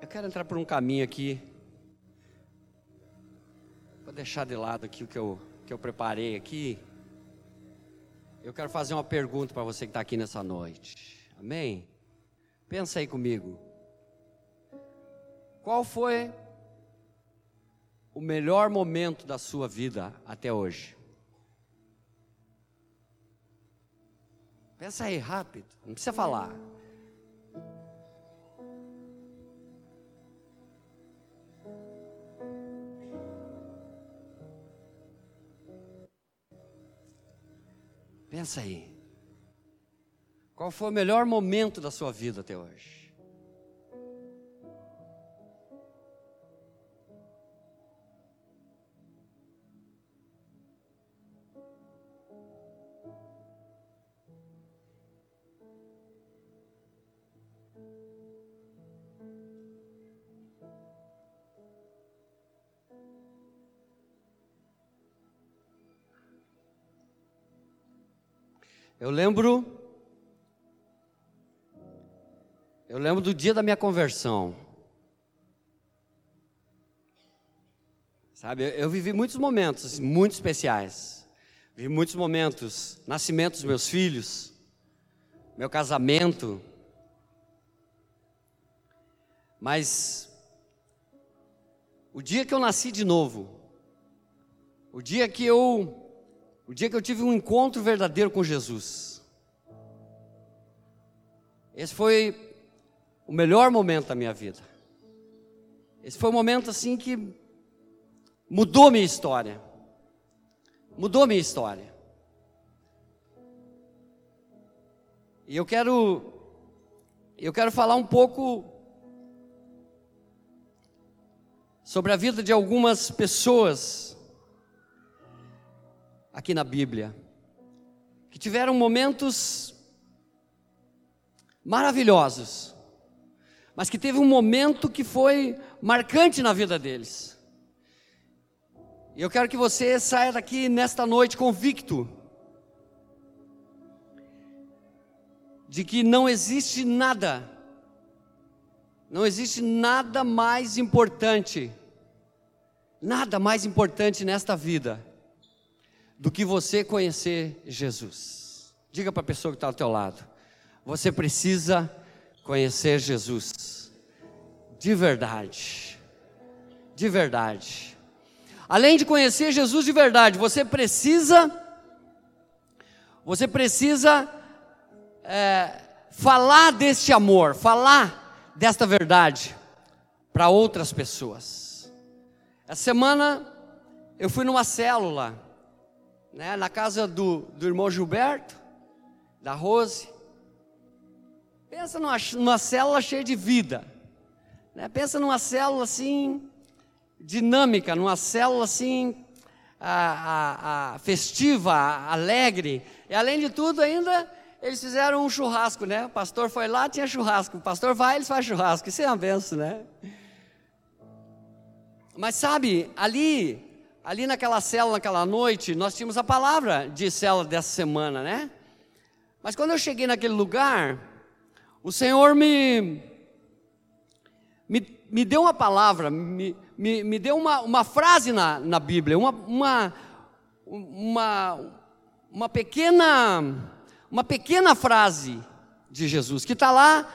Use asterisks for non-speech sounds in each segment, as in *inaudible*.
Eu quero entrar por um caminho aqui. Vou deixar de lado aqui o que eu, que eu preparei aqui. Eu quero fazer uma pergunta para você que está aqui nessa noite. Amém? Pensa aí comigo. Qual foi o melhor momento da sua vida até hoje? Pensa aí rápido, não precisa falar. Pensa aí. Qual foi o melhor momento da sua vida até hoje? Eu lembro. Eu lembro do dia da minha conversão. Sabe, eu, eu vivi muitos momentos muito especiais. Vivi muitos momentos, nascimento dos meus filhos, meu casamento. Mas o dia que eu nasci de novo, o dia que eu o dia que eu tive um encontro verdadeiro com Jesus. Esse foi o melhor momento da minha vida. Esse foi o momento assim que mudou minha história. Mudou minha história. E eu quero eu quero falar um pouco sobre a vida de algumas pessoas aqui na Bíblia, que tiveram momentos maravilhosos, mas que teve um momento que foi marcante na vida deles. E eu quero que você saia daqui nesta noite convicto de que não existe nada, não existe nada mais importante, nada mais importante nesta vida do que você conhecer Jesus. Diga para a pessoa que está ao teu lado: você precisa conhecer Jesus, de verdade, de verdade. Além de conhecer Jesus de verdade, você precisa, você precisa é, falar deste amor, falar desta verdade para outras pessoas. Essa semana eu fui numa célula né, na casa do, do irmão Gilberto, da Rose. Pensa numa, numa célula cheia de vida. Né? Pensa numa célula assim, dinâmica, numa célula assim, a, a, a festiva, a, alegre. E além de tudo, ainda eles fizeram um churrasco, né? O pastor foi lá, tinha churrasco. O pastor vai, eles fazem churrasco. Isso é uma benção, né? Mas sabe, ali ali naquela célula, naquela noite, nós tínhamos a palavra de célula dessa semana, né? Mas quando eu cheguei naquele lugar, o Senhor me, me, me deu uma palavra, me, me, me deu uma, uma frase na, na Bíblia, uma, uma, uma, uma, pequena, uma pequena frase de Jesus, que está lá,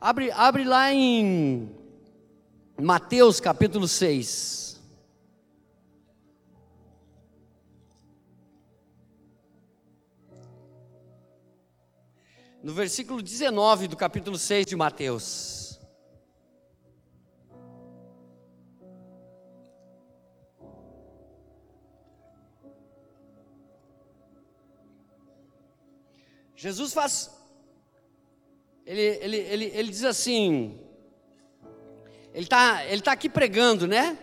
abre, abre lá em Mateus capítulo 6. No versículo 19 do capítulo 6 de Mateus. Jesus faz, ele, ele, ele, ele diz assim, ele está ele tá aqui pregando, né?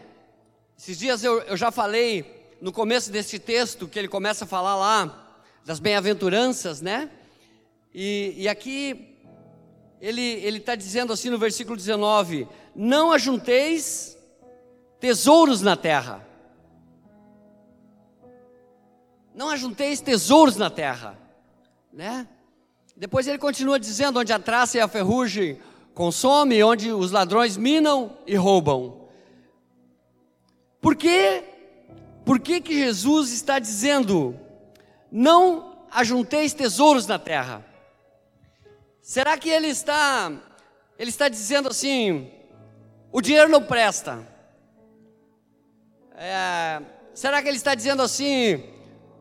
Esses dias eu, eu já falei no começo desse texto, que ele começa a falar lá das bem-aventuranças, né? E, e aqui ele está dizendo assim no versículo 19: Não ajunteis tesouros na terra. Não ajunteis tesouros na terra, né? Depois ele continua dizendo: onde a traça e a ferrugem consome, onde os ladrões minam e roubam. Por quê? Por que, que Jesus está dizendo: não ajunteis tesouros na terra? Será que ele está, ele está dizendo assim: o dinheiro não presta? É, será que ele está dizendo assim: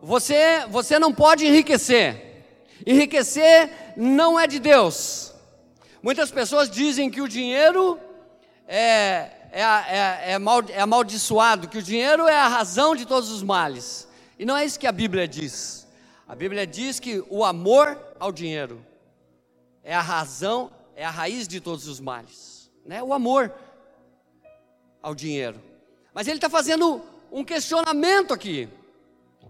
você, você não pode enriquecer? Enriquecer não é de Deus. Muitas pessoas dizem que o dinheiro é, é, é, é, mal, é amaldiçoado, que o dinheiro é a razão de todos os males. E não é isso que a Bíblia diz. A Bíblia diz que o amor ao dinheiro é a razão, é a raiz de todos os males. Né? O amor ao dinheiro. Mas ele está fazendo um questionamento aqui.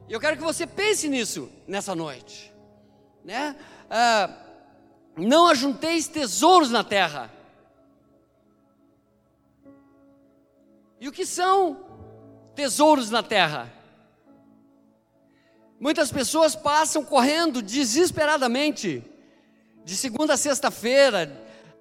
E eu quero que você pense nisso nessa noite. Né? Ah, não ajunteis tesouros na terra. E o que são tesouros na terra? Muitas pessoas passam correndo desesperadamente, de segunda a sexta-feira,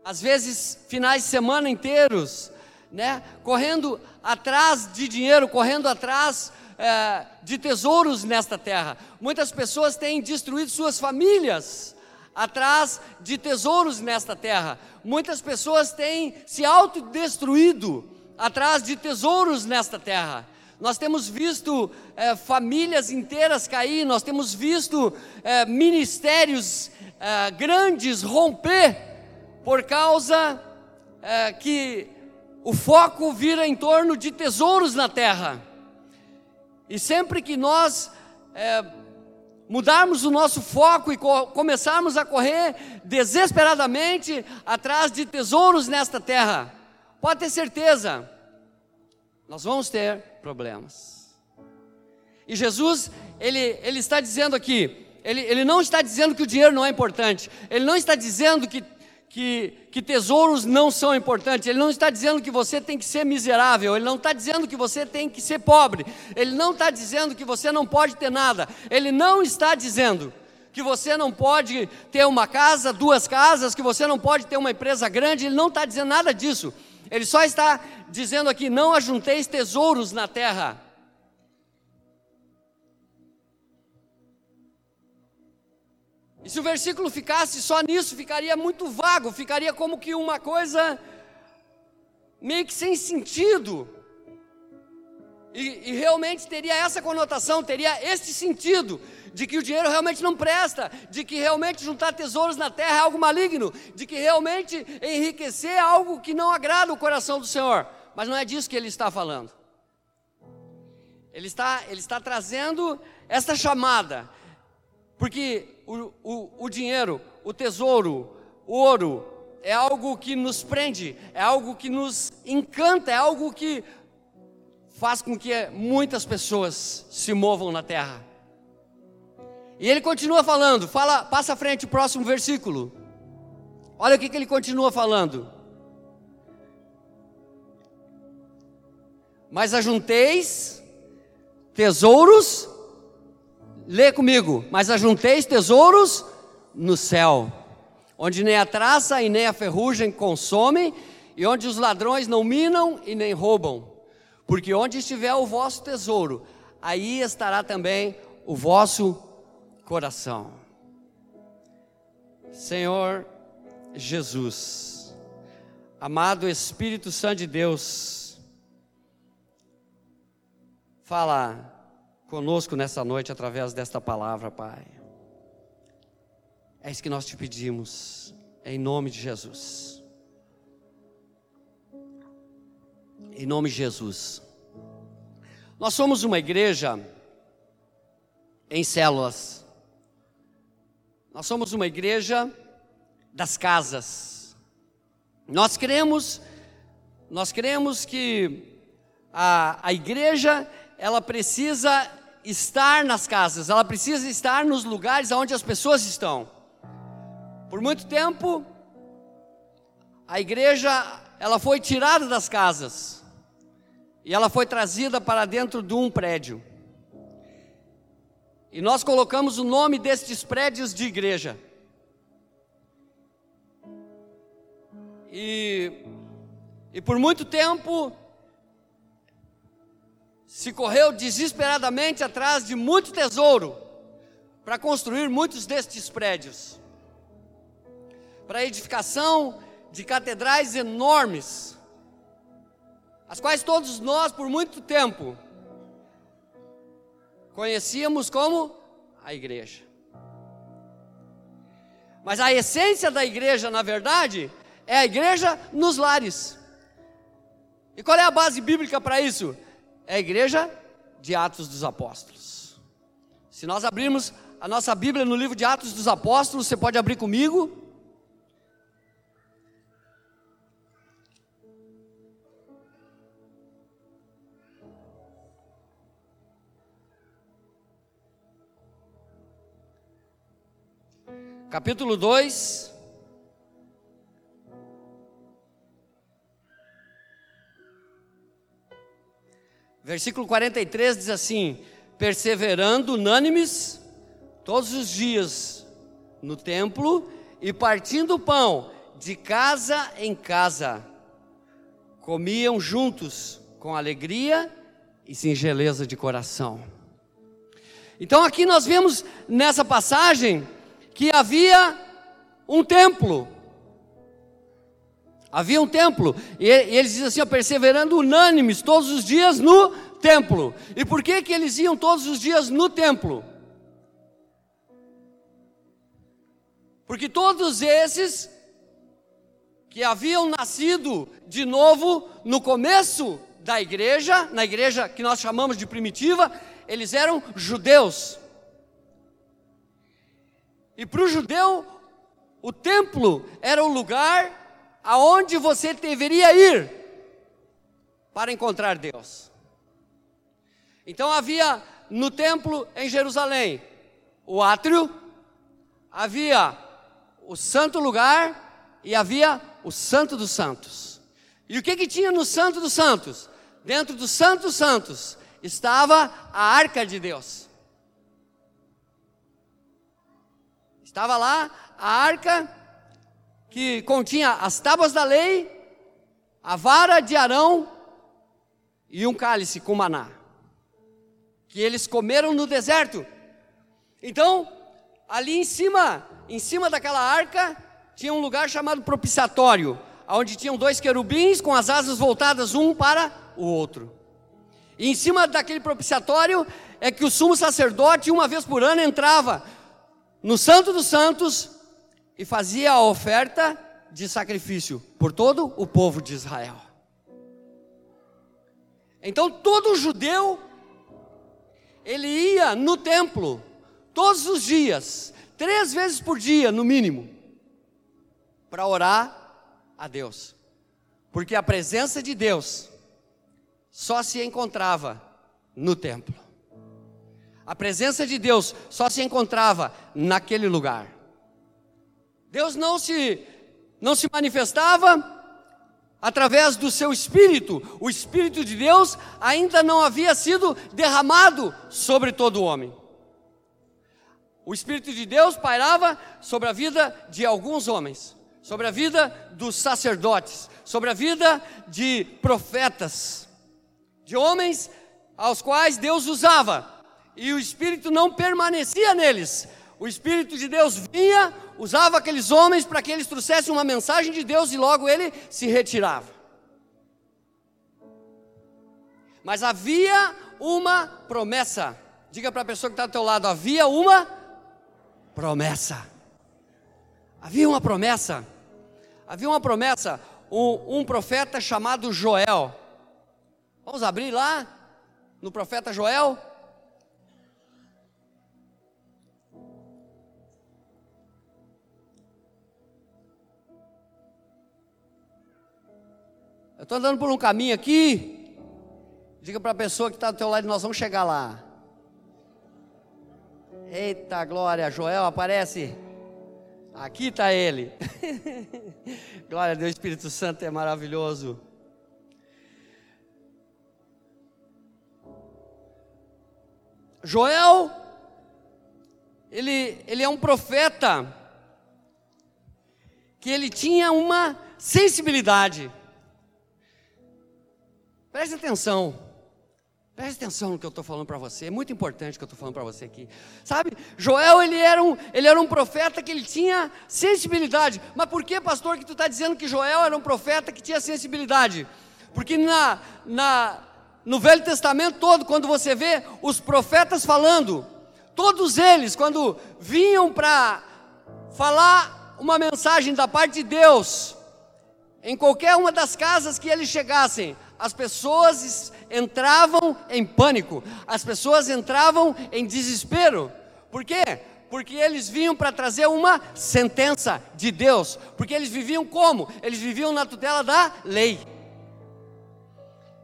às vezes finais de semana inteiros, né? Correndo atrás de dinheiro, correndo atrás é, de tesouros nesta terra. Muitas pessoas têm destruído suas famílias atrás de tesouros nesta terra. Muitas pessoas têm se autodestruído atrás de tesouros nesta terra. Nós temos visto é, famílias inteiras cair, nós temos visto é, ministérios é, grandes romper por causa que o foco vira em torno de tesouros na terra. E sempre que nós mudarmos o nosso foco e co começarmos a correr desesperadamente atrás de tesouros nesta terra, pode ter certeza, nós vamos ter problemas. E Jesus, ele, ele está dizendo aqui, ele, ele não está dizendo que o dinheiro não é importante, ele não está dizendo que que, que tesouros não são importantes. Ele não está dizendo que você tem que ser miserável. Ele não está dizendo que você tem que ser pobre. Ele não está dizendo que você não pode ter nada. Ele não está dizendo que você não pode ter uma casa, duas casas, que você não pode ter uma empresa grande. Ele não está dizendo nada disso. Ele só está dizendo aqui: não ajunteis tesouros na terra E se o versículo ficasse só nisso, ficaria muito vago, ficaria como que uma coisa meio que sem sentido. E, e, realmente teria essa conotação, teria este sentido, de que o dinheiro realmente não presta, de que realmente juntar tesouros na terra é algo maligno, de que realmente enriquecer é algo que não agrada o coração do Senhor. Mas não é disso que ele está falando. Ele está, ele está trazendo esta chamada, porque o, o, o dinheiro, o tesouro, o ouro, é algo que nos prende, é algo que nos encanta, é algo que faz com que muitas pessoas se movam na terra. E ele continua falando, fala, passa à frente o próximo versículo. Olha o que, que ele continua falando. Mas ajunteis tesouros Lê comigo. Mas ajunteis tesouros no céu, onde nem a traça e nem a ferrugem consomem, e onde os ladrões não minam e nem roubam. Porque onde estiver o vosso tesouro, aí estará também o vosso coração. Senhor Jesus, amado Espírito Santo de Deus, fala conosco nessa noite através desta palavra, Pai. É isso que nós te pedimos, em nome de Jesus. Em nome de Jesus. Nós somos uma igreja em células. Nós somos uma igreja das casas. Nós cremos, nós cremos que a, a igreja ela precisa estar nas casas, ela precisa estar nos lugares onde as pessoas estão. Por muito tempo, a igreja ela foi tirada das casas e ela foi trazida para dentro de um prédio. E nós colocamos o nome destes prédios de igreja. E, e por muito tempo se correu desesperadamente atrás de muito tesouro para construir muitos destes prédios, para a edificação de catedrais enormes, as quais todos nós, por muito tempo, conhecíamos como a igreja. Mas a essência da igreja, na verdade, é a igreja nos lares. E qual é a base bíblica para isso? É a igreja de Atos dos Apóstolos. Se nós abrirmos a nossa Bíblia no livro de Atos dos Apóstolos, você pode abrir comigo. Capítulo 2. Versículo 43 diz assim: perseverando unânimes todos os dias no templo e partindo o pão de casa em casa, comiam juntos com alegria e singeleza de coração. Então aqui nós vemos nessa passagem que havia um templo. Havia um templo, e eles dizem assim, ó, perseverando unânimes todos os dias no templo. E por que que eles iam todos os dias no templo? Porque todos esses que haviam nascido de novo no começo da igreja, na igreja que nós chamamos de primitiva, eles eram judeus. E para o judeu, o templo era o lugar aonde você deveria ir para encontrar Deus. Então havia no templo em Jerusalém o átrio, havia o santo lugar e havia o santo dos santos. E o que que tinha no santo dos santos? Dentro do santo dos santos estava a arca de Deus. Estava lá a arca que continha as tábuas da lei, a vara de Arão e um cálice com maná, que eles comeram no deserto. Então, ali em cima, em cima daquela arca, tinha um lugar chamado propiciatório, onde tinham dois querubins com as asas voltadas um para o outro. E em cima daquele propiciatório é que o sumo sacerdote, uma vez por ano, entrava no Santo dos Santos e fazia a oferta de sacrifício por todo o povo de Israel. Então todo judeu ele ia no templo todos os dias, três vezes por dia no mínimo, para orar a Deus. Porque a presença de Deus só se encontrava no templo. A presença de Deus só se encontrava naquele lugar. Deus não se não se manifestava através do seu espírito. O espírito de Deus ainda não havia sido derramado sobre todo o homem. O espírito de Deus pairava sobre a vida de alguns homens, sobre a vida dos sacerdotes, sobre a vida de profetas, de homens aos quais Deus usava e o Espírito não permanecia neles. O Espírito de Deus vinha, usava aqueles homens para que eles trouxessem uma mensagem de Deus e logo ele se retirava. Mas havia uma promessa. Diga para a pessoa que está ao teu lado: havia uma promessa. Havia uma promessa. Havia uma promessa. Um, um profeta chamado Joel. Vamos abrir lá no profeta Joel. Estou andando por um caminho aqui. Diga para a pessoa que está do teu lado, nós vamos chegar lá. Eita glória, Joel aparece. Aqui está ele. *laughs* glória a Deus, Espírito Santo é maravilhoso. Joel, ele, ele é um profeta que ele tinha uma sensibilidade. Preste atenção. Preste atenção no que eu estou falando para você, é muito importante o que eu estou falando para você aqui. Sabe, Joel, ele era, um, ele era um profeta que ele tinha sensibilidade. Mas por que, pastor, que tu está dizendo que Joel era um profeta que tinha sensibilidade? Porque na, na, no Velho Testamento todo, quando você vê os profetas falando, todos eles, quando vinham para falar uma mensagem da parte de Deus, em qualquer uma das casas que eles chegassem, as pessoas entravam em pânico, as pessoas entravam em desespero. Por quê? Porque eles vinham para trazer uma sentença de Deus. Porque eles viviam como? Eles viviam na tutela da lei.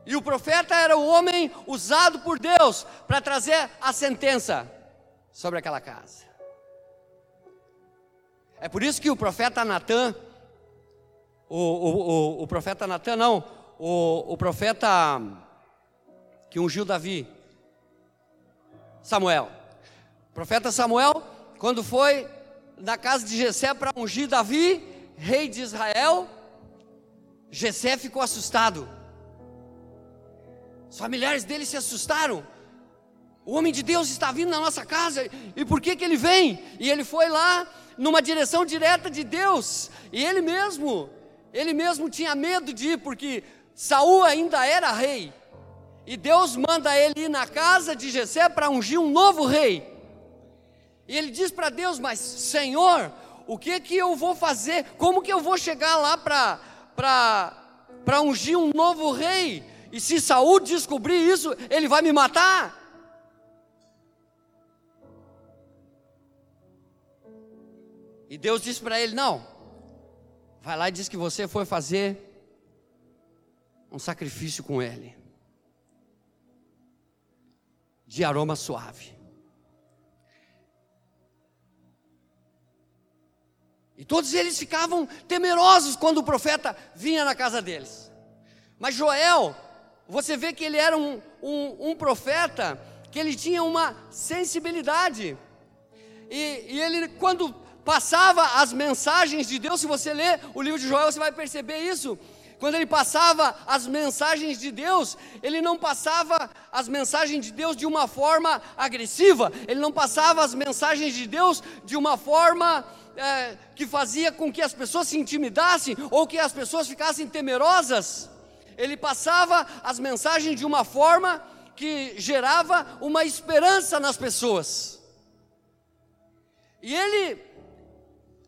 E o profeta era o homem usado por Deus para trazer a sentença sobre aquela casa. É por isso que o profeta Natan, o, o, o, o profeta Natan não, o, o profeta que ungiu Davi, Samuel. O profeta Samuel, quando foi na casa de Jessé para ungir Davi, rei de Israel, Jessé ficou assustado. Os familiares dele se assustaram. O homem de Deus está vindo na nossa casa, e por que que ele vem? E ele foi lá numa direção direta de Deus, e ele mesmo, ele mesmo tinha medo de ir, porque Saul ainda era rei. E Deus manda ele ir na casa de Jessé para ungir um novo rei. E ele diz para Deus: "Mas Senhor, o que que eu vou fazer? Como que eu vou chegar lá para para para ungir um novo rei? E se Saul descobrir isso, ele vai me matar?" E Deus disse para ele: "Não. Vai lá e diz que você foi fazer um sacrifício com ele de aroma suave. E todos eles ficavam temerosos quando o profeta vinha na casa deles. Mas Joel, você vê que ele era um, um, um profeta que ele tinha uma sensibilidade. E, e, ele, quando passava as mensagens de Deus, se você ler o livro de Joel, você vai perceber isso. Quando ele passava as mensagens de Deus, ele não passava as mensagens de Deus de uma forma agressiva, ele não passava as mensagens de Deus de uma forma é, que fazia com que as pessoas se intimidassem ou que as pessoas ficassem temerosas. Ele passava as mensagens de uma forma que gerava uma esperança nas pessoas. E ele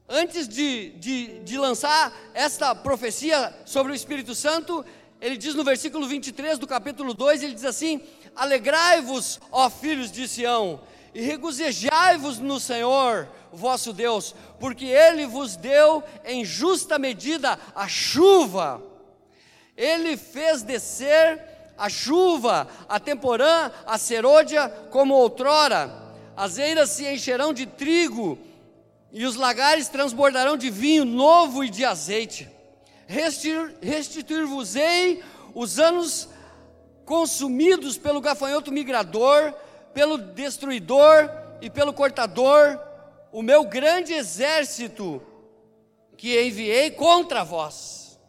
antes de, de, de lançar esta profecia sobre o Espírito Santo, ele diz no versículo 23 do capítulo 2: ele diz assim: Alegrai-vos, ó filhos de Sião, e regozijai-vos no Senhor, vosso Deus, porque ele vos deu em justa medida a chuva, ele fez descer a chuva, a temporã, a serôdia, como outrora, as eiras se encherão de trigo, e os lagares transbordarão de vinho novo e de azeite. Restituir-vos-ei os anos consumidos pelo gafanhoto migrador, pelo destruidor e pelo cortador, o meu grande exército que enviei contra vós.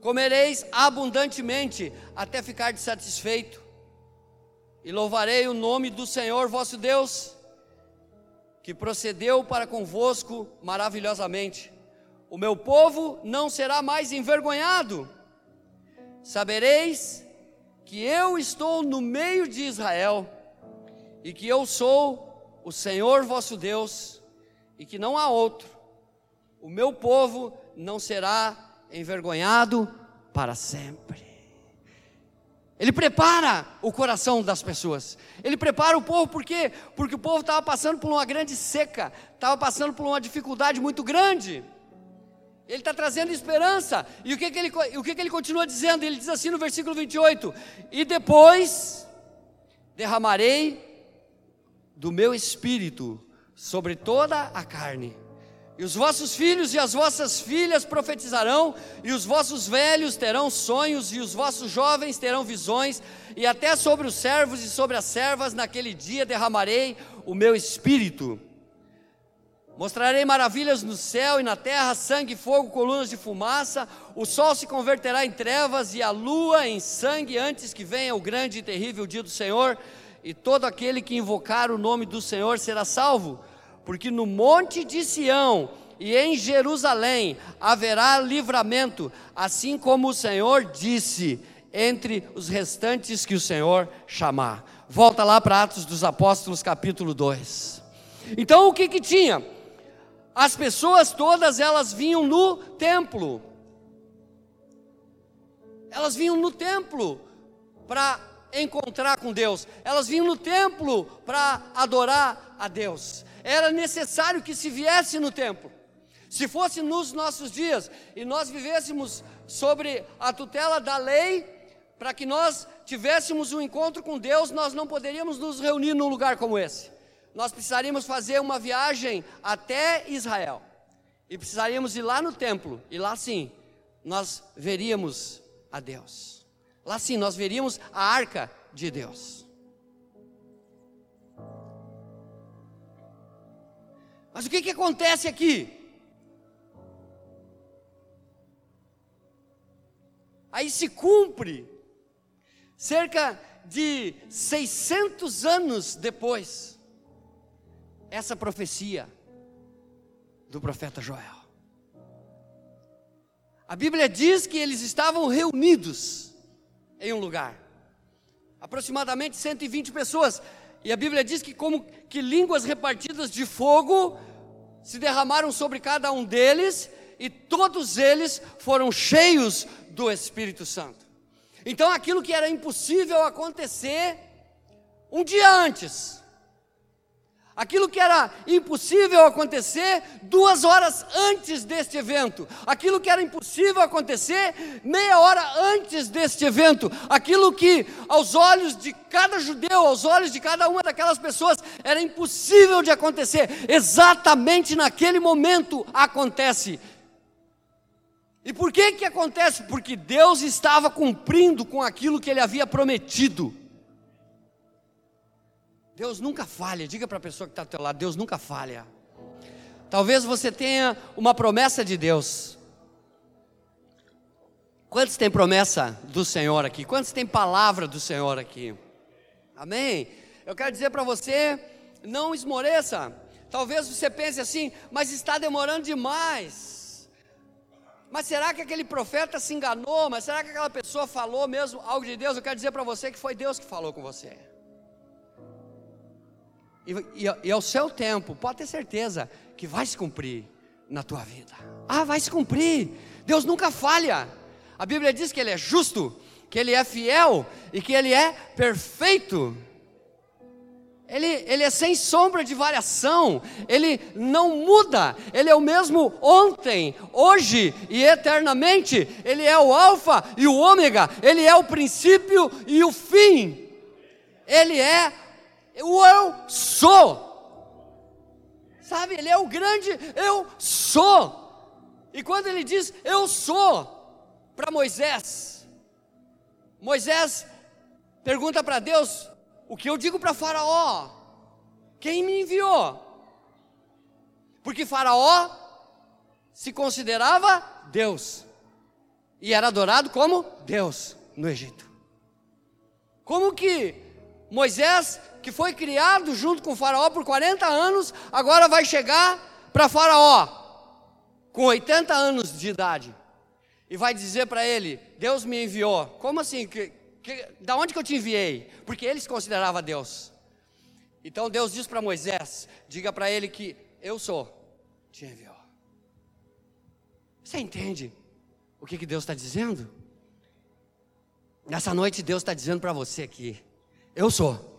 Comereis abundantemente até ficar satisfeito, e louvarei o nome do Senhor vosso Deus que procedeu para convosco maravilhosamente. O meu povo não será mais envergonhado. Sabereis que eu estou no meio de Israel e que eu sou o Senhor vosso Deus e que não há outro. O meu povo não será envergonhado para sempre. Ele prepara o coração das pessoas. Ele prepara o povo por quê? Porque o povo estava passando por uma grande seca, estava passando por uma dificuldade muito grande. Ele está trazendo esperança. E o que, que, ele, o que, que ele continua dizendo? Ele diz assim no versículo 28: E depois derramarei do meu espírito sobre toda a carne e os vossos filhos e as vossas filhas profetizarão, e os vossos velhos terão sonhos, e os vossos jovens terão visões, e até sobre os servos e sobre as servas naquele dia derramarei o meu espírito. Mostrarei maravilhas no céu e na terra, sangue, fogo, colunas de fumaça. O sol se converterá em trevas e a lua em sangue antes que venha o grande e terrível dia do Senhor. E todo aquele que invocar o nome do Senhor será salvo. Porque no monte de Sião e em Jerusalém haverá livramento, assim como o Senhor disse, entre os restantes que o Senhor chamar. Volta lá para Atos dos Apóstolos, capítulo 2. Então o que que tinha? As pessoas todas elas vinham no templo. Elas vinham no templo para encontrar com Deus. Elas vinham no templo para adorar a Deus. Era necessário que se viesse no templo. Se fosse nos nossos dias e nós vivêssemos sobre a tutela da lei, para que nós tivéssemos um encontro com Deus, nós não poderíamos nos reunir num lugar como esse nós precisaríamos fazer uma viagem até Israel. E precisaríamos ir lá no templo, e lá sim, nós veríamos a Deus. Lá sim, nós veríamos a arca de Deus. Mas o que, que acontece aqui? Aí se cumpre, cerca de 600 anos depois, essa profecia do profeta Joel. A Bíblia diz que eles estavam reunidos em um lugar, aproximadamente 120 pessoas, e a Bíblia diz que como que línguas repartidas de fogo se derramaram sobre cada um deles, e todos eles foram cheios do Espírito Santo. Então aquilo que era impossível acontecer um dia antes, Aquilo que era impossível acontecer duas horas antes deste evento. Aquilo que era impossível acontecer meia hora antes deste evento. Aquilo que, aos olhos de cada judeu, aos olhos de cada uma daquelas pessoas, era impossível de acontecer. Exatamente naquele momento acontece. E por que que acontece? Porque Deus estava cumprindo com aquilo que ele havia prometido. Deus nunca falha. Diga para a pessoa que está ao teu lado: Deus nunca falha. Talvez você tenha uma promessa de Deus. Quantos tem promessa do Senhor aqui? Quantos tem palavra do Senhor aqui? Amém? Eu quero dizer para você: não esmoreça. Talvez você pense assim, mas está demorando demais. Mas será que aquele profeta se enganou? Mas será que aquela pessoa falou mesmo algo de Deus? Eu quero dizer para você que foi Deus que falou com você. E, e, e ao seu tempo, pode ter certeza que vai se cumprir na tua vida. Ah, vai se cumprir. Deus nunca falha. A Bíblia diz que Ele é justo, que Ele é fiel e que Ele é perfeito. Ele, ele é sem sombra de variação, ele não muda, ele é o mesmo ontem, hoje e eternamente, ele é o Alfa e o Ômega, ele é o princípio e o fim, ele é o eu sou. Sabe, ele é o grande eu sou. E quando ele diz eu sou para Moisés, Moisés pergunta para Deus: o que eu digo para Faraó? Quem me enviou? Porque Faraó se considerava Deus e era adorado como Deus no Egito. Como que Moisés que foi criado junto com Faraó por 40 anos, agora vai chegar para Faraó, com 80 anos de idade, e vai dizer para ele: Deus me enviou. Como assim? Que, que, da onde que eu te enviei? Porque ele se considerava Deus. Então Deus diz para Moisés: diga para ele que eu sou, te enviou. Você entende o que, que Deus está dizendo? Nessa noite Deus está dizendo para você aqui: eu sou.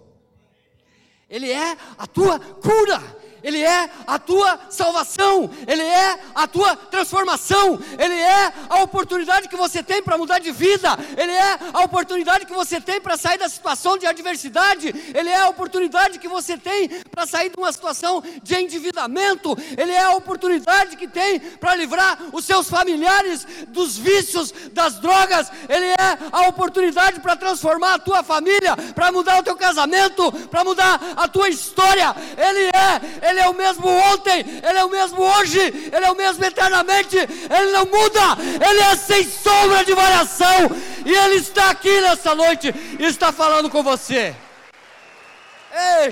Ele é a tua cura, Ele é a tua salvação, Ele é a tua transformação, Ele é a oportunidade que você tem para mudar de vida, Ele é a oportunidade que você tem para sair da situação de adversidade, Ele é a oportunidade que você tem para sair de uma situação de endividamento, Ele é a oportunidade que tem para livrar os seus familiares dos vícios, das drogas, Ele é a oportunidade para transformar a tua família, para mudar o teu casamento, para mudar a tua história. Ele é, Ele é o mesmo ontem, Ele é o mesmo hoje, Ele é o mesmo eternamente, Ele não muda, Ele é sem sombra de variação, e Ele está aqui nessa noite e está falando com você. Ei.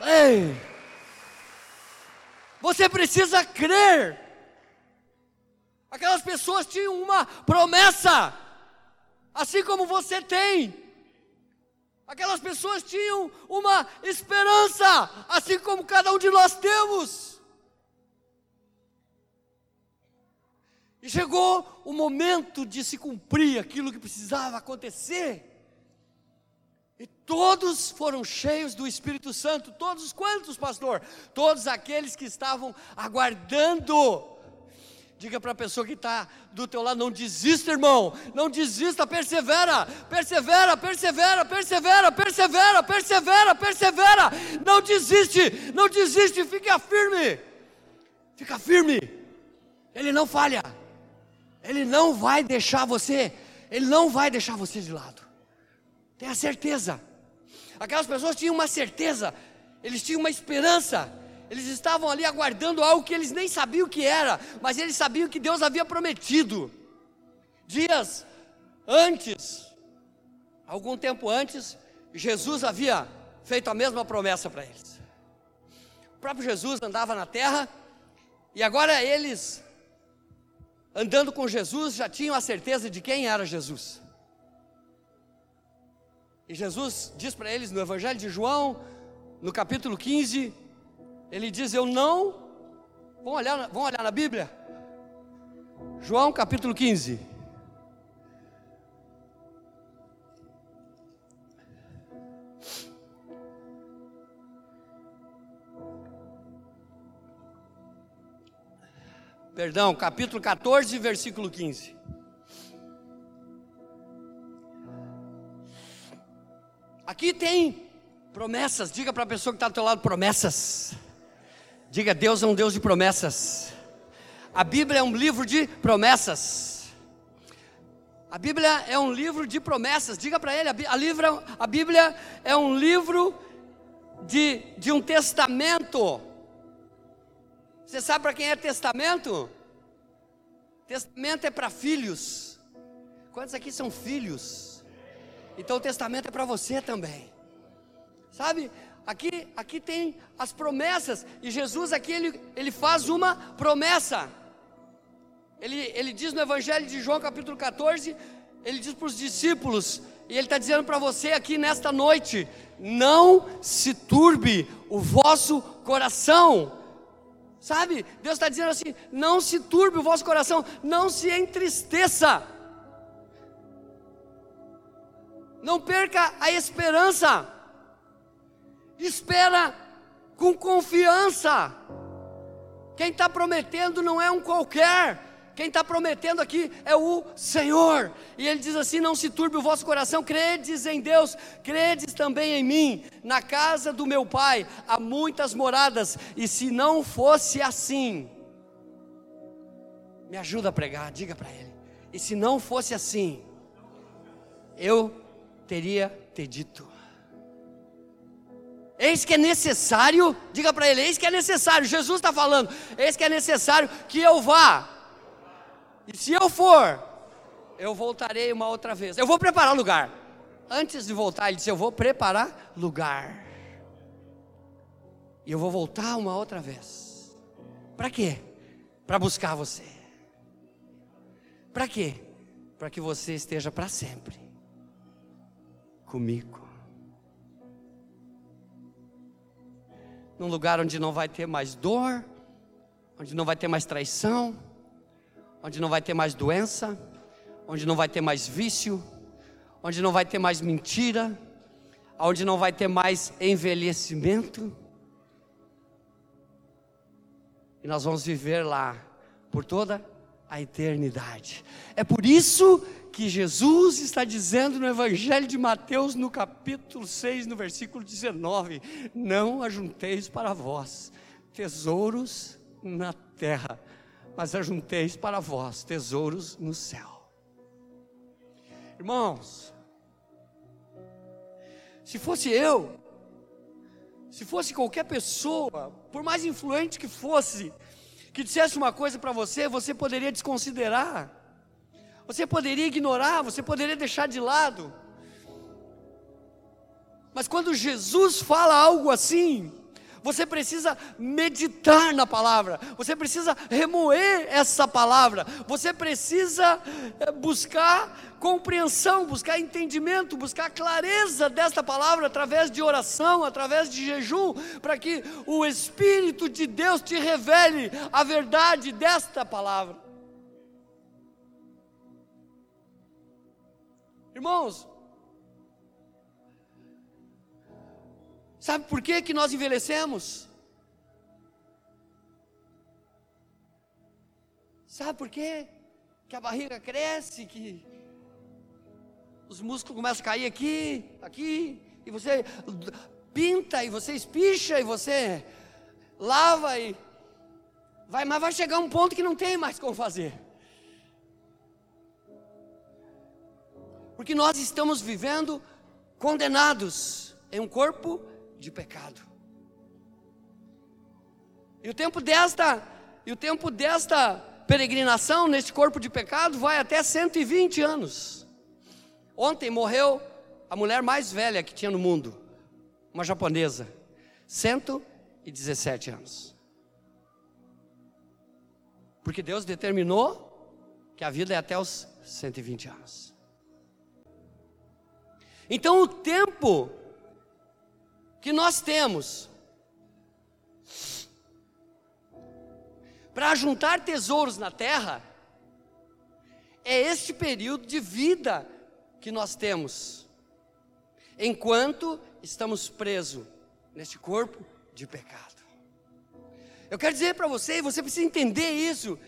Ei. Você precisa crer. Aquelas pessoas tinham uma promessa, assim como você tem. Aquelas pessoas tinham uma esperança, assim como cada um de nós temos. E chegou o momento de se cumprir aquilo que precisava acontecer. E todos foram cheios do Espírito Santo, todos quantos, pastor? Todos aqueles que estavam aguardando. Diga para a pessoa que está do teu lado, não desista, irmão, não desista, persevera, persevera, persevera, persevera, persevera, persevera, persevera, não desiste, não desiste, fica firme, fica firme, Ele não falha, Ele não vai deixar você, Ele não vai deixar você de lado. Tenha certeza. Aquelas pessoas tinham uma certeza, eles tinham uma esperança, eles estavam ali aguardando algo que eles nem sabiam o que era, mas eles sabiam que Deus havia prometido. Dias antes, algum tempo antes, Jesus havia feito a mesma promessa para eles. O próprio Jesus andava na terra, e agora eles, andando com Jesus, já tinham a certeza de quem era Jesus. E Jesus diz para eles no Evangelho de João, no capítulo 15, ele diz: Eu não. Vamos olhar, vamos olhar na Bíblia? João capítulo 15. Perdão, capítulo 14, versículo 15. Aqui tem promessas. Diga para a pessoa que está do teu lado: promessas. Diga, Deus é um Deus de promessas. A Bíblia é um livro de promessas. A Bíblia é um livro de promessas. Diga para ele: a, livra, a Bíblia é um livro de, de um testamento. Você sabe para quem é testamento? Testamento é para filhos. Quantos aqui são filhos? Então o testamento é para você também. Sabe? Aqui, aqui tem as promessas. E Jesus aqui ele, ele faz uma promessa. Ele, ele diz no Evangelho de João, capítulo 14, ele diz para os discípulos, e ele está dizendo para você aqui nesta noite: não se turbe o vosso coração. Sabe? Deus está dizendo assim: não se turbe o vosso coração, não se entristeça. não perca a esperança, espera com confiança. Quem está prometendo não é um qualquer, quem está prometendo aqui é o Senhor. E ele diz assim: Não se turbe o vosso coração, credes em Deus, credes também em mim. Na casa do meu pai há muitas moradas, e se não fosse assim, me ajuda a pregar, diga para ele. E se não fosse assim, eu teria te dito. Eis que é necessário, diga para ele, eis que é necessário, Jesus está falando, eis que é necessário que eu vá. E se eu for, eu voltarei uma outra vez. Eu vou preparar lugar. Antes de voltar, ele disse: Eu vou preparar lugar. E eu vou voltar uma outra vez. Para quê? Para buscar você. Para quê? Para que você esteja para sempre comigo. Num lugar onde não vai ter mais dor, onde não vai ter mais traição, onde não vai ter mais doença, onde não vai ter mais vício, onde não vai ter mais mentira, onde não vai ter mais envelhecimento. E nós vamos viver lá por toda a eternidade. É por isso que Jesus está dizendo no Evangelho de Mateus, no capítulo 6, no versículo 19: Não ajunteis para vós tesouros na terra, mas ajunteis para vós tesouros no céu. Irmãos, se fosse eu, se fosse qualquer pessoa, por mais influente que fosse, que dissesse uma coisa para você, você poderia desconsiderar, você poderia ignorar, você poderia deixar de lado. Mas quando Jesus fala algo assim, você precisa meditar na palavra, você precisa remoer essa palavra, você precisa eh, buscar compreensão, buscar entendimento, buscar clareza desta palavra através de oração, através de jejum, para que o Espírito de Deus te revele a verdade desta palavra. Irmãos, Sabe por que, que nós envelhecemos? Sabe por quê? Que a barriga cresce, que os músculos começam a cair aqui, aqui, e você pinta, e você espicha, e você lava, e vai, mas vai chegar um ponto que não tem mais como fazer. Porque nós estamos vivendo condenados em um corpo de pecado. E o tempo desta, e o tempo desta peregrinação neste corpo de pecado vai até 120 anos. Ontem morreu a mulher mais velha que tinha no mundo, uma japonesa, 117 anos. Porque Deus determinou que a vida é até os 120 anos. Então o tempo que nós temos para juntar tesouros na terra é este período de vida que nós temos, enquanto estamos presos neste corpo de pecado. Eu quero dizer para você, e você precisa entender isso,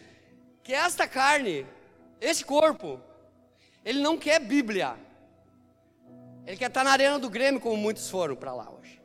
que esta carne, este corpo, ele não quer Bíblia, ele quer estar na arena do Grêmio, como muitos foram para lá hoje.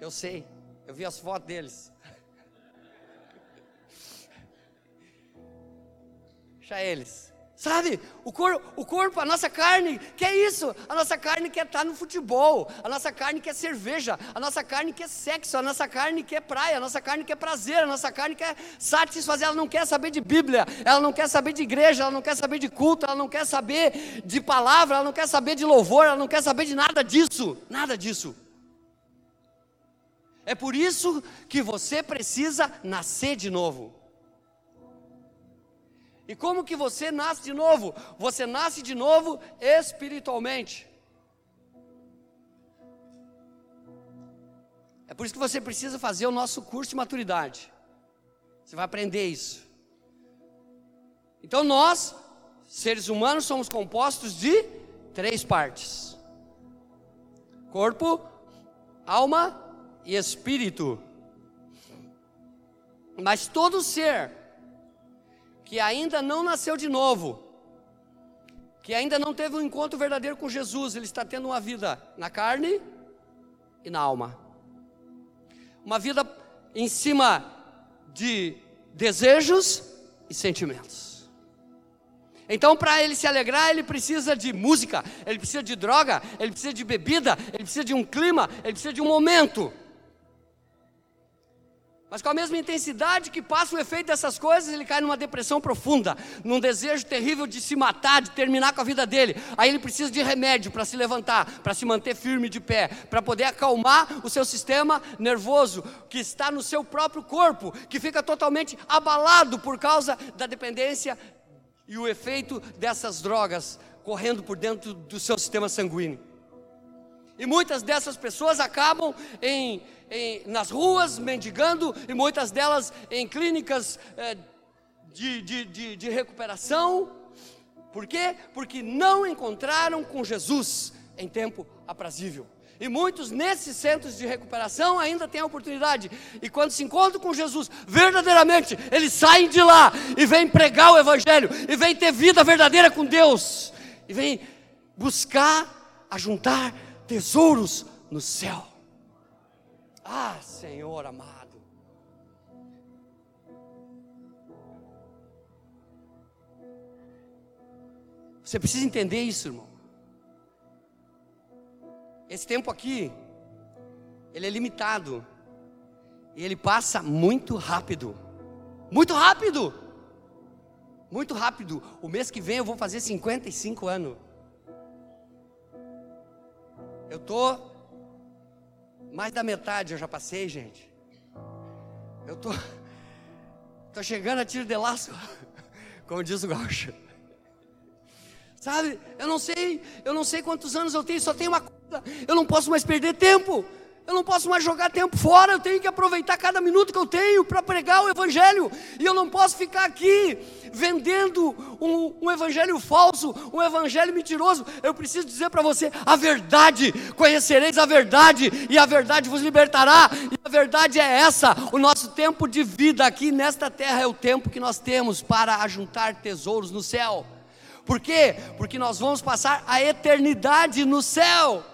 Eu sei, eu vi as fotos deles. *laughs* Deixa eles. Sabe, o, cor, o corpo, a nossa carne, quer isso. A nossa carne quer estar no futebol. A nossa carne quer cerveja. A nossa carne quer sexo. A nossa carne quer praia. A nossa carne quer prazer. A nossa carne quer satisfazer. Ela não quer saber de Bíblia. Ela não quer saber de igreja. Ela não quer saber de culto. Ela não quer saber de palavra. Ela não quer saber de louvor. Ela não quer saber de nada disso. Nada disso. É por isso que você precisa nascer de novo. E como que você nasce de novo? Você nasce de novo espiritualmente. É por isso que você precisa fazer o nosso curso de maturidade. Você vai aprender isso. Então nós, seres humanos, somos compostos de três partes: corpo, alma e espírito. Mas todo ser que ainda não nasceu de novo, que ainda não teve um encontro verdadeiro com Jesus, ele está tendo uma vida na carne e na alma. Uma vida em cima de desejos e sentimentos. Então, para ele se alegrar, ele precisa de música, ele precisa de droga, ele precisa de bebida, ele precisa de um clima, ele precisa de um momento. Mas com a mesma intensidade que passa o efeito dessas coisas, ele cai numa depressão profunda, num desejo terrível de se matar, de terminar com a vida dele. Aí ele precisa de remédio para se levantar, para se manter firme de pé, para poder acalmar o seu sistema nervoso que está no seu próprio corpo, que fica totalmente abalado por causa da dependência e o efeito dessas drogas correndo por dentro do seu sistema sanguíneo. E muitas dessas pessoas acabam em em, nas ruas mendigando e muitas delas em clínicas é, de, de, de, de recuperação. Por quê? Porque não encontraram com Jesus em tempo aprazível. E muitos nesses centros de recuperação ainda têm a oportunidade. E quando se encontram com Jesus, verdadeiramente, eles saem de lá e vêm pregar o Evangelho, e vêm ter vida verdadeira com Deus, e vêm buscar, ajuntar tesouros no céu. Ah, Senhor amado. Você precisa entender isso, irmão. Esse tempo aqui ele é limitado. E ele passa muito rápido. Muito rápido. Muito rápido. O mês que vem eu vou fazer 55 anos. Eu tô mais da metade eu já passei, gente. Eu tô tô chegando a tiro de laço, *laughs* como diz o gaúcho. Sabe? Eu não sei, eu não sei quantos anos eu tenho, só tenho uma coisa. Eu não posso mais perder tempo. Eu não posso mais jogar tempo fora, eu tenho que aproveitar cada minuto que eu tenho para pregar o Evangelho. E eu não posso ficar aqui vendendo um, um Evangelho falso, um Evangelho mentiroso. Eu preciso dizer para você a verdade: conhecereis a verdade, e a verdade vos libertará. E a verdade é essa: o nosso tempo de vida aqui nesta terra é o tempo que nós temos para ajuntar tesouros no céu. Por quê? Porque nós vamos passar a eternidade no céu.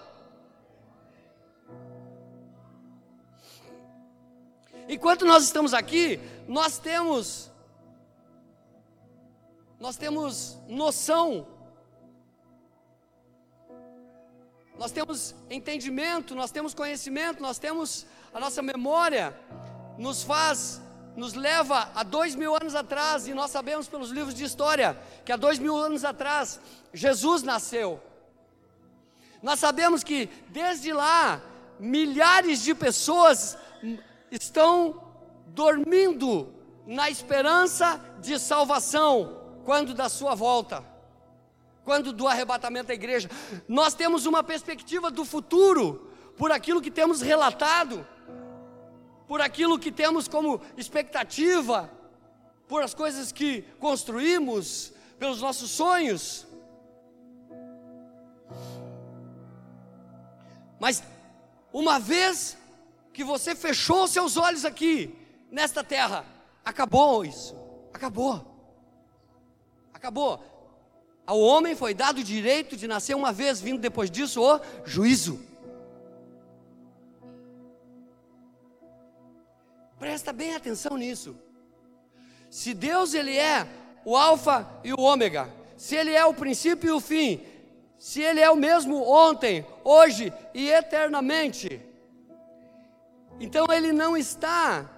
Enquanto nós estamos aqui, nós temos nós temos noção, nós temos entendimento, nós temos conhecimento, nós temos a nossa memória, nos faz, nos leva a dois mil anos atrás, e nós sabemos pelos livros de história que há dois mil anos atrás Jesus nasceu. Nós sabemos que desde lá milhares de pessoas estão dormindo na esperança de salvação quando da sua volta, quando do arrebatamento da igreja. Nós temos uma perspectiva do futuro por aquilo que temos relatado, por aquilo que temos como expectativa, por as coisas que construímos, pelos nossos sonhos. Mas uma vez que você fechou seus olhos aqui, nesta terra, acabou isso, acabou, acabou. Ao homem foi dado o direito de nascer uma vez, vindo depois disso o juízo. Presta bem atenção nisso. Se Deus ele é o alfa e o ômega, se ele é o princípio e o fim, se ele é o mesmo ontem, hoje e eternamente, então ele não está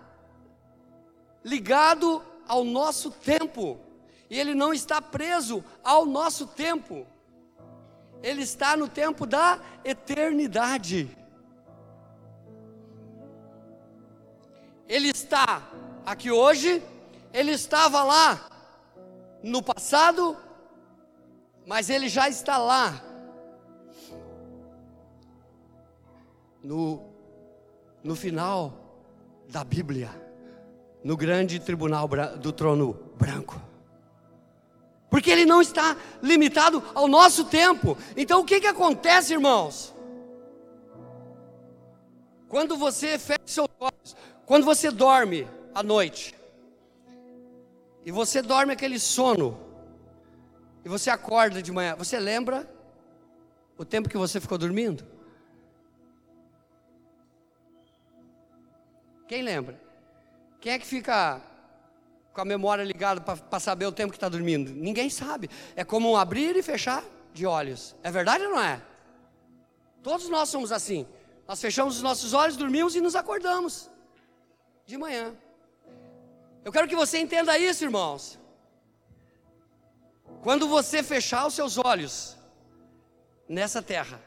ligado ao nosso tempo, e ele não está preso ao nosso tempo, ele está no tempo da eternidade. Ele está aqui hoje, ele estava lá no passado, mas ele já está lá no no final da Bíblia, no grande tribunal do trono branco. Porque ele não está limitado ao nosso tempo. Então o que, que acontece, irmãos? Quando você fecha seus olhos, quando você dorme à noite, e você dorme aquele sono, e você acorda de manhã, você lembra o tempo que você ficou dormindo? Quem lembra? Quem é que fica com a memória ligada para saber o tempo que está dormindo? Ninguém sabe. É como um abrir e fechar de olhos. É verdade ou não é? Todos nós somos assim. Nós fechamos os nossos olhos, dormimos e nos acordamos de manhã. Eu quero que você entenda isso, irmãos. Quando você fechar os seus olhos nessa terra,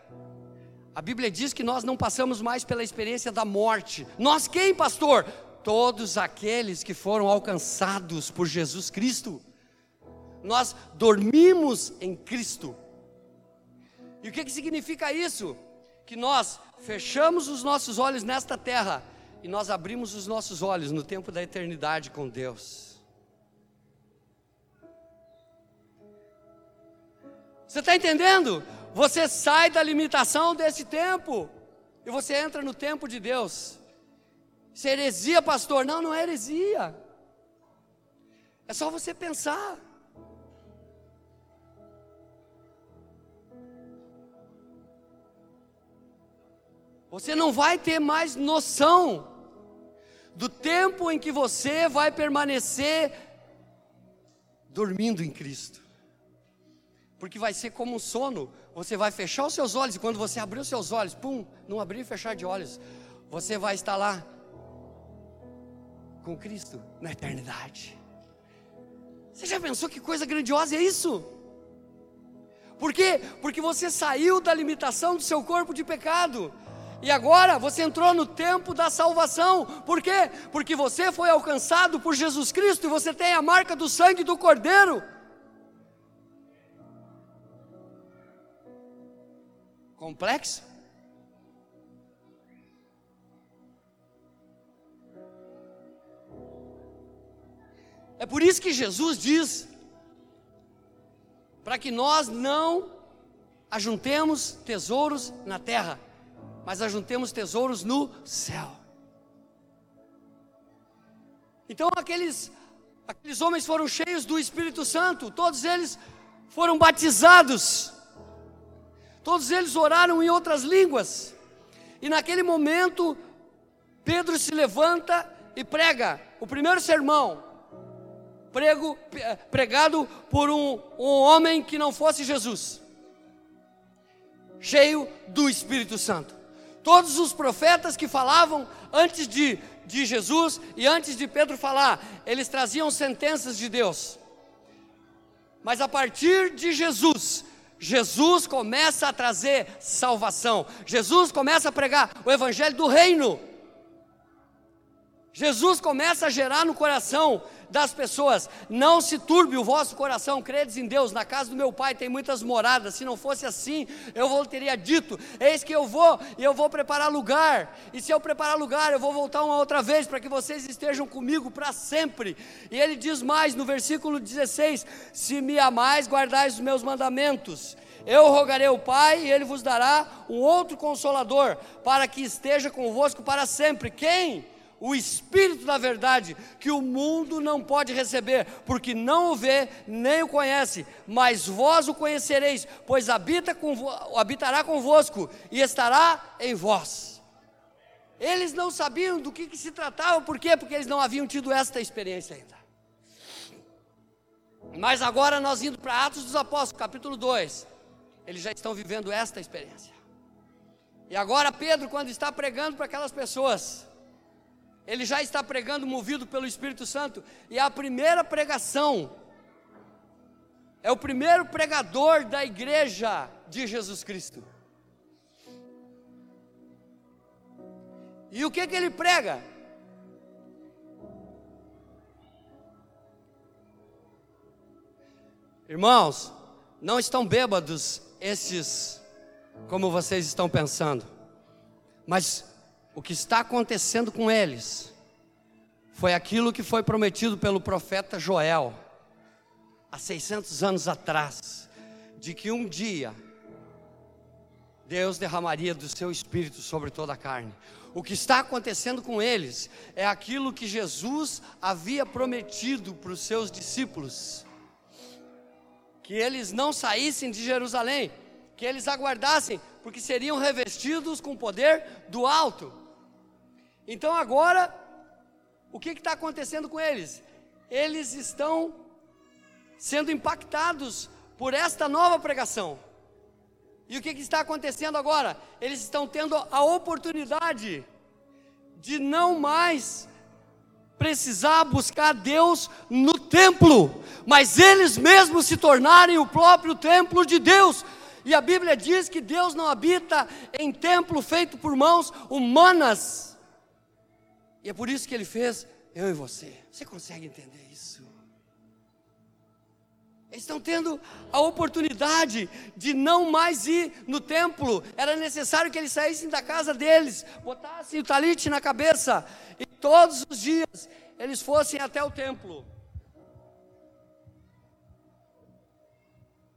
a Bíblia diz que nós não passamos mais pela experiência da morte. Nós quem, pastor? Todos aqueles que foram alcançados por Jesus Cristo. Nós dormimos em Cristo. E o que, que significa isso? Que nós fechamos os nossos olhos nesta terra e nós abrimos os nossos olhos no tempo da eternidade com Deus. Você está entendendo? Você sai da limitação desse tempo e você entra no tempo de Deus. Isso é heresia, pastor? Não, não é heresia. É só você pensar. Você não vai ter mais noção do tempo em que você vai permanecer dormindo em Cristo porque vai ser como um sono. Você vai fechar os seus olhos e quando você abrir os seus olhos, pum, não abrir e fechar de olhos, você vai estar lá com Cristo na eternidade. Você já pensou que coisa grandiosa é isso? Por quê? Porque você saiu da limitação do seu corpo de pecado. E agora você entrou no tempo da salvação. Por quê? Porque você foi alcançado por Jesus Cristo e você tem a marca do sangue do Cordeiro. Complexo? É por isso que Jesus diz para que nós não ajuntemos tesouros na terra, mas ajuntemos tesouros no céu. Então aqueles aqueles homens foram cheios do Espírito Santo, todos eles foram batizados. Todos eles oraram em outras línguas. E naquele momento Pedro se levanta e prega o primeiro sermão prego, pregado por um, um homem que não fosse Jesus, cheio do Espírito Santo. Todos os profetas que falavam antes de, de Jesus e antes de Pedro falar, eles traziam sentenças de Deus. Mas a partir de Jesus, Jesus começa a trazer salvação. Jesus começa a pregar o evangelho do reino. Jesus começa a gerar no coração das pessoas: não se turbe o vosso coração, credes em Deus. Na casa do meu pai tem muitas moradas. Se não fosse assim, eu vou, teria dito: Eis que eu vou e eu vou preparar lugar. E se eu preparar lugar, eu vou voltar uma outra vez para que vocês estejam comigo para sempre. E ele diz mais no versículo 16: Se me amais, guardais os meus mandamentos. Eu rogarei ao Pai e ele vos dará um outro consolador, para que esteja convosco para sempre. Quem? O Espírito da verdade, que o mundo não pode receber, porque não o vê nem o conhece, mas vós o conhecereis, pois habita habitará convosco e estará em vós. Eles não sabiam do que, que se tratava, por quê? Porque eles não haviam tido esta experiência ainda. Mas agora nós indo para Atos dos Apóstolos, capítulo 2, eles já estão vivendo esta experiência. E agora Pedro, quando está pregando para aquelas pessoas, ele já está pregando movido pelo Espírito Santo, e a primeira pregação é o primeiro pregador da igreja de Jesus Cristo. E o que que ele prega? Irmãos, não estão bêbados esses como vocês estão pensando, mas o que está acontecendo com eles foi aquilo que foi prometido pelo profeta Joel, há 600 anos atrás, de que um dia Deus derramaria do seu espírito sobre toda a carne. O que está acontecendo com eles é aquilo que Jesus havia prometido para os seus discípulos: que eles não saíssem de Jerusalém, que eles aguardassem, porque seriam revestidos com o poder do alto. Então agora, o que está acontecendo com eles? Eles estão sendo impactados por esta nova pregação. E o que, que, está acontecendo agora? Eles estão tendo a oportunidade de não mais precisar buscar Deus no templo, mas eles mesmos se tornarem o próprio templo de Deus. E a Bíblia diz que Deus não habita em templo feito por mãos humanas e é por isso que ele fez eu e você. Você consegue entender isso? Eles estão tendo a oportunidade de não mais ir no templo. Era necessário que eles saíssem da casa deles, botassem o talite na cabeça e todos os dias eles fossem até o templo.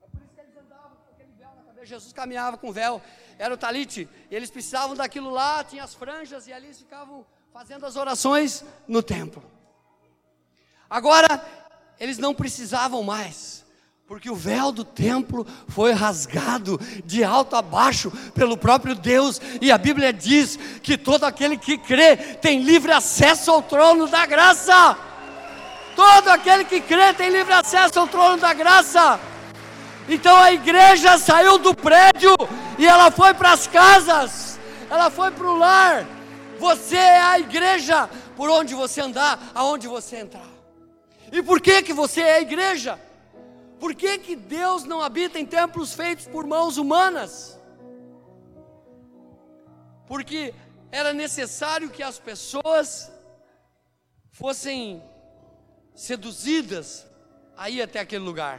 É por isso que eles andavam com aquele véu na cabeça. Jesus caminhava com véu, era o talite. Eles precisavam daquilo lá, tinha as franjas e ali eles ficavam fazendo as orações no templo. Agora, eles não precisavam mais, porque o véu do templo foi rasgado de alto a baixo pelo próprio Deus, e a Bíblia diz que todo aquele que crê tem livre acesso ao trono da graça. Todo aquele que crê tem livre acesso ao trono da graça. Então a igreja saiu do prédio e ela foi para as casas, ela foi para o lar, Você é a igreja por onde você andar, aonde você entrar. E por que que você é a igreja? Por que que Deus não habita em templos feitos por mãos humanas? Porque era necessário que as pessoas fossem seduzidas a ir até aquele lugar.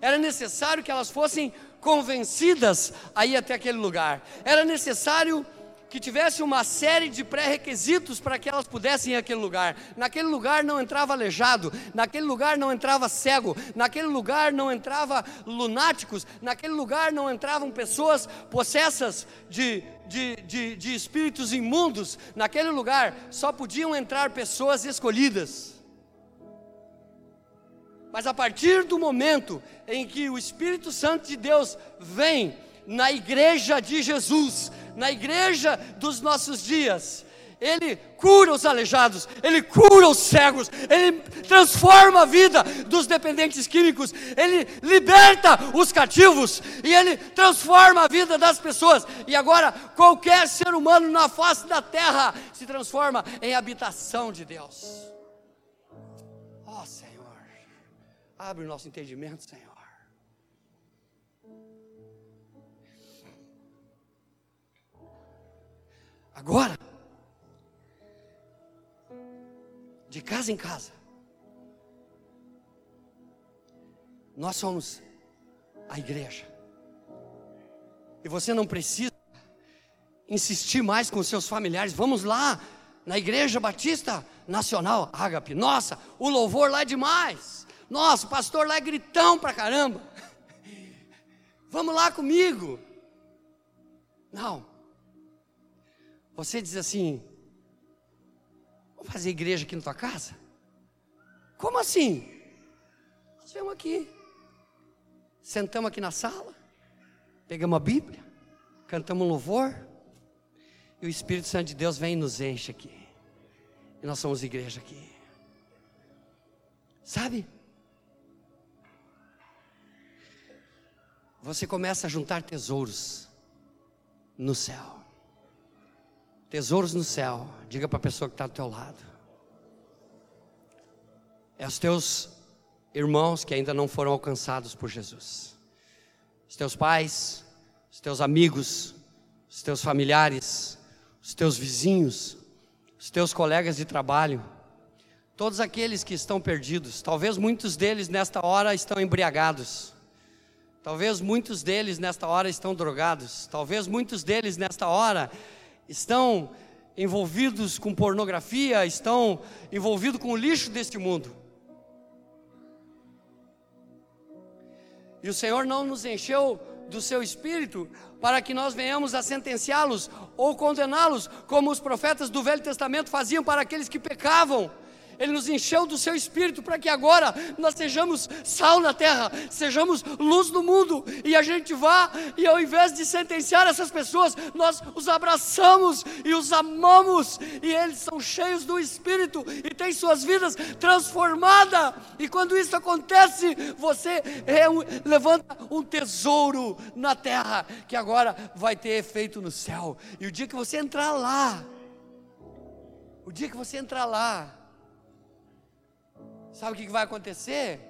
Era necessário que elas fossem convencidas a ir até aquele lugar. Era necessário que tivesse uma série de pré-requisitos para que elas pudessem ir àquele lugar. Naquele lugar não entrava aleijado, naquele lugar não entrava cego, naquele lugar não entrava lunáticos, naquele lugar não entravam pessoas possessas de, de, de, de espíritos imundos, naquele lugar só podiam entrar pessoas escolhidas. Mas a partir do momento em que o Espírito Santo de Deus vem na igreja de Jesus, na igreja dos nossos dias. Ele cura os aleijados, ele cura os cegos, ele transforma a vida dos dependentes químicos, ele liberta os cativos e ele transforma a vida das pessoas. E agora qualquer ser humano na face da terra se transforma em habitação de Deus. Ó oh, Senhor, abre o nosso entendimento, Senhor. Agora, de casa em casa, nós somos a igreja. E você não precisa insistir mais com seus familiares. Vamos lá na Igreja Batista Nacional Ágape. Nossa, o louvor lá é demais. Nossa, o pastor lá é gritão pra caramba. *laughs* Vamos lá comigo. Não. Você diz assim: Vamos fazer igreja aqui na tua casa? Como assim? Nós viemos aqui, sentamos aqui na sala, pegamos a Bíblia, cantamos um louvor, e o Espírito Santo de Deus vem e nos enche aqui. E nós somos igreja aqui. Sabe? Você começa a juntar tesouros no céu tesouros no céu. Diga para a pessoa que está do teu lado. É os teus irmãos que ainda não foram alcançados por Jesus. Os teus pais, os teus amigos, os teus familiares, os teus vizinhos, os teus colegas de trabalho, todos aqueles que estão perdidos. Talvez muitos deles nesta hora estão embriagados. Talvez muitos deles nesta hora estão drogados. Talvez muitos deles nesta hora estão envolvidos com pornografia, estão envolvidos com o lixo deste mundo. E o Senhor não nos encheu do seu espírito para que nós venhamos a sentenciá-los ou condená-los, como os profetas do Velho Testamento faziam para aqueles que pecavam. Ele nos encheu do seu espírito para que agora nós sejamos sal na terra, sejamos luz do mundo, e a gente vá e ao invés de sentenciar essas pessoas, nós os abraçamos e os amamos, e eles são cheios do espírito e têm suas vidas transformadas. E quando isso acontece, você levanta um tesouro na terra que agora vai ter efeito no céu. E o dia que você entrar lá, o dia que você entrar lá, Sabe o que vai acontecer?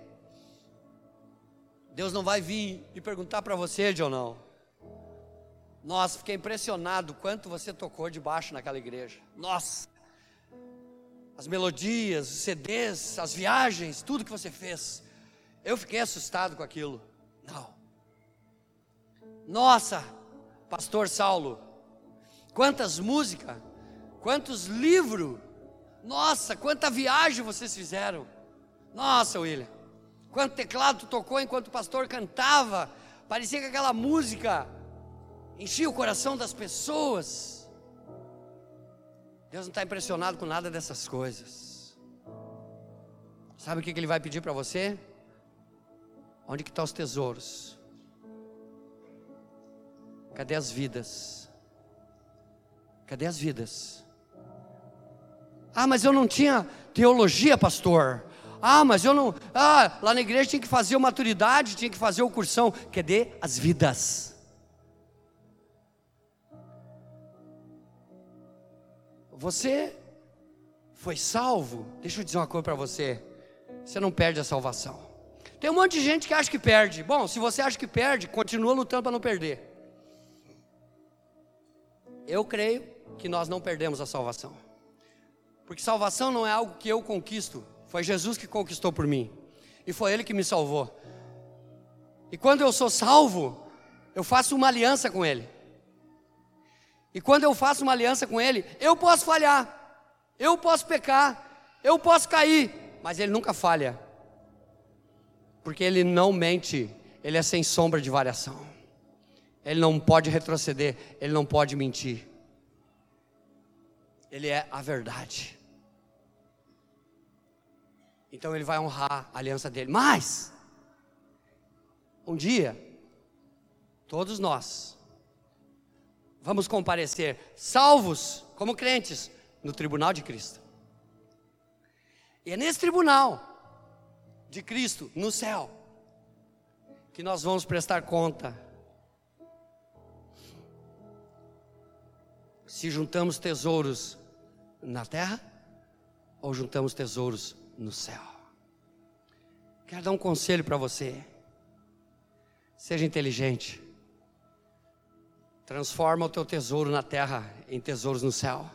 Deus não vai vir e perguntar para você, John, não. Nossa, fiquei impressionado quanto você tocou de baixo naquela igreja. Nossa! As melodias, os CDs, as viagens, tudo que você fez. Eu fiquei assustado com aquilo. Não. Nossa, pastor Saulo, quantas músicas, quantos livros, nossa, quanta viagem vocês fizeram. Nossa, William, quanto teclado tu tocou enquanto o pastor cantava, parecia que aquela música enchia o coração das pessoas. Deus não está impressionado com nada dessas coisas. Sabe o que, Ele vai pedir para você? Onde que estão os tesouros? Cadê as vidas? Cadê as vidas? Ah, mas eu não tinha teologia, pastor. Ah, mas eu não. Ah, lá na igreja tinha que fazer o maturidade, tinha que fazer o cursão. Cadê as vidas? você foi salvo, deixa eu dizer uma coisa para você: você não perde a salvação. Tem um monte de gente que acha que perde. Bom, se você acha que perde, continua lutando para não perder. Eu creio que nós não perdemos a salvação. Porque salvação não é algo que eu conquisto, foi Jesus que conquistou por mim. E foi Ele que me salvou. E quando eu sou salvo, eu faço uma aliança com Ele. E quando eu faço uma aliança com Ele, eu posso falhar, eu posso pecar, eu posso cair, mas Ele nunca falha, porque Ele não mente, Ele é sem sombra de variação, Ele não pode retroceder, Ele não pode mentir, Ele é a verdade. Então Ele vai honrar a aliança dele, mas, um dia, todos nós, vamos comparecer salvos como crentes no tribunal de Cristo. E é nesse tribunal de Cristo, no céu, que nós vamos prestar conta. Se juntamos tesouros na terra ou juntamos tesouros no céu. Quero dar um conselho para você. Seja inteligente. Transforma o teu tesouro na terra em tesouros no céu.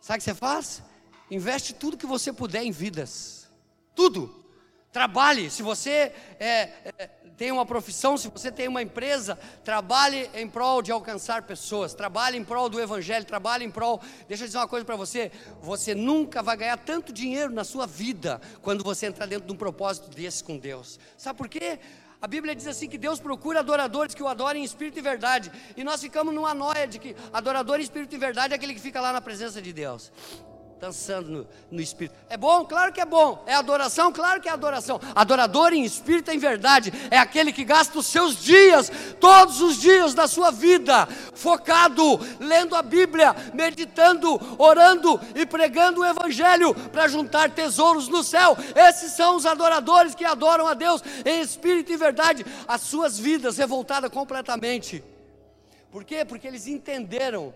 Sabe o que você faz? Investe tudo que você puder em vidas. Tudo. Trabalhe. Se você é, é, tem uma profissão, se você tem uma empresa, trabalhe em prol de alcançar pessoas. Trabalhe em prol do Evangelho. Trabalhe em prol. Deixa eu dizer uma coisa para você: você nunca vai ganhar tanto dinheiro na sua vida quando você entrar dentro de um propósito desse com Deus. Sabe por quê? A Bíblia diz assim que Deus procura adoradores que o adorem em espírito e verdade. E nós ficamos numa noia de que adorador em espírito e verdade é aquele que fica lá na presença de Deus dançando no, no, espírito. É bom? Claro que é bom. É adoração? Claro que é adoração. Adorador em espírito e em verdade é aquele que gasta os seus dias, todos os dias da sua vida, focado, lendo a Bíblia, meditando, orando e pregando o Evangelho para juntar tesouros no céu. Esses são os adoradores que adoram a Deus em espírito e verdade, as suas vidas revoltadas completamente. Por quê? Porque eles entenderam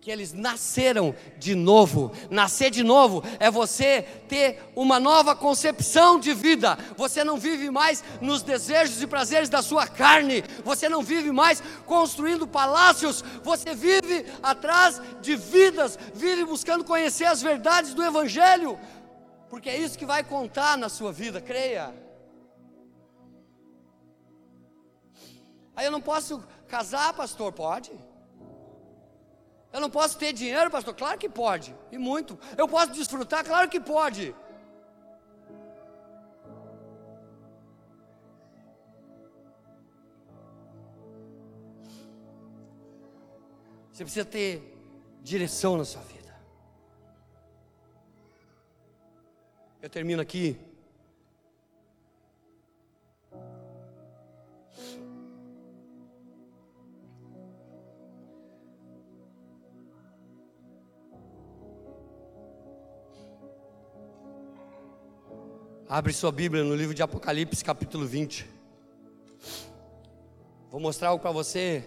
que eles nasceram de novo. Nascer de novo é você ter uma nova concepção de vida. Você não vive mais nos desejos e prazeres da sua carne. Você não vive mais construindo palácios. Você vive atrás de vidas, vive buscando conhecer as verdades do evangelho. Porque é isso que vai contar na sua vida, creia. Aí eu não posso casar, pastor, pode? Eu não posso ter dinheiro, pastor? Claro que pode, e muito. Eu posso desfrutar? Claro que pode. Você precisa ter direção na sua vida. Eu termino aqui Abre sua Bíblia no livro de Apocalipse, capítulo 20. Vou mostrar algo para você.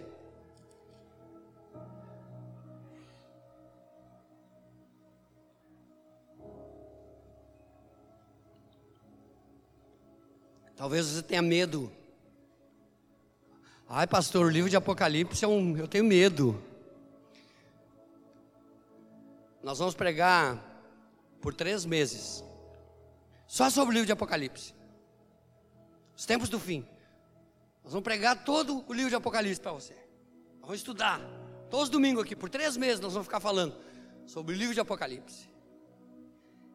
Talvez você tenha medo. Ai, pastor, o livro de Apocalipse é um. Eu tenho medo. Nós vamos pregar por três meses. Só sobre o livro de Apocalipse. Os tempos do fim. Nós vamos pregar todo o livro de Apocalipse para você. Nós vamos estudar. Todos os domingos aqui, por três meses, nós vamos ficar falando sobre o livro de Apocalipse.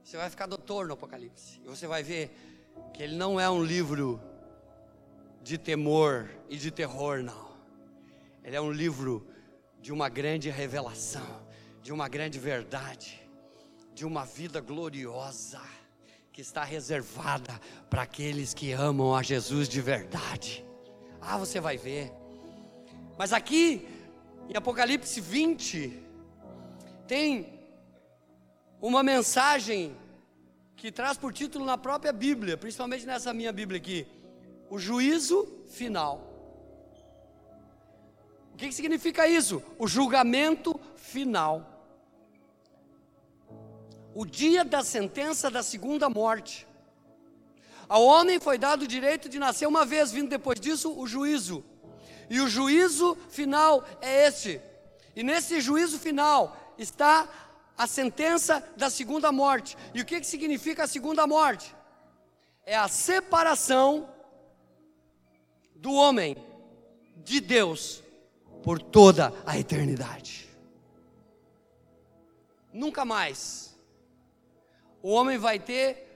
Você vai ficar doutor no Apocalipse. E você vai ver que ele não é um livro de temor e de terror, não. Ele é um livro de uma grande revelação, de uma grande verdade, de uma vida gloriosa que está reservada para aqueles que amam a Jesus de verdade. Ah, você vai ver. Mas aqui, em Apocalipse 20, tem uma mensagem que traz por título na própria Bíblia, principalmente nessa minha Bíblia aqui: o juízo final. O que, que significa isso? O julgamento final. O dia da sentença da segunda morte. Ao homem foi dado o direito de nascer uma vez, vindo depois disso o juízo. E o juízo final é este. E nesse juízo final está a sentença da segunda morte. E o que, que significa a segunda morte? É a separação do homem de Deus por toda a eternidade. Nunca mais o homem vai ter,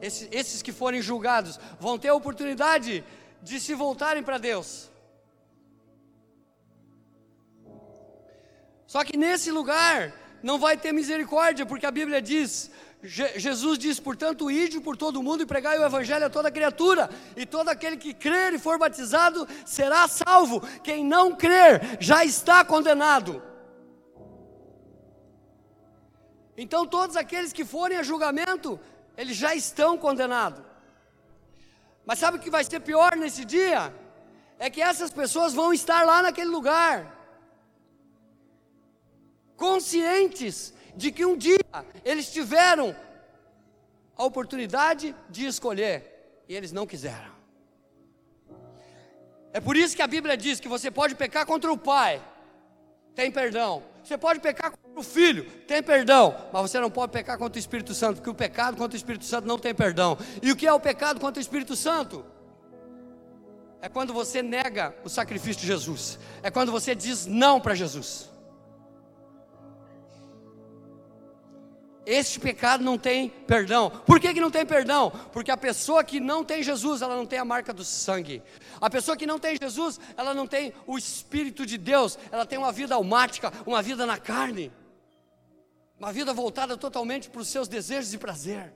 esses, esses que forem julgados, vão ter a oportunidade de se voltarem para Deus. Só que nesse lugar não vai ter misericórdia, porque a Bíblia diz: Je Jesus diz, portanto, ide por todo mundo e pregai o evangelho a toda criatura, e todo aquele que crer e for batizado será salvo, quem não crer já está condenado. Então, todos aqueles que forem a julgamento, eles já estão condenados. Mas sabe o que vai ser pior nesse dia? É que essas pessoas vão estar lá naquele lugar, conscientes de que um dia eles tiveram a oportunidade de escolher e eles não quiseram. É por isso que a Bíblia diz que você pode pecar contra o pai, tem perdão. Você pode pecar contra o filho, tem perdão, mas você não pode pecar contra o Espírito Santo, porque o pecado contra o Espírito Santo não tem perdão. E o que é o pecado contra o Espírito Santo? É quando você nega o sacrifício de Jesus, é quando você diz não para Jesus. Este pecado não tem perdão. Por que, que não tem perdão? Porque a pessoa que não tem Jesus, ela não tem a marca do sangue. A pessoa que não tem Jesus, ela não tem o Espírito de Deus. Ela tem uma vida almática, uma vida na carne. Uma vida voltada totalmente para os seus desejos e prazer.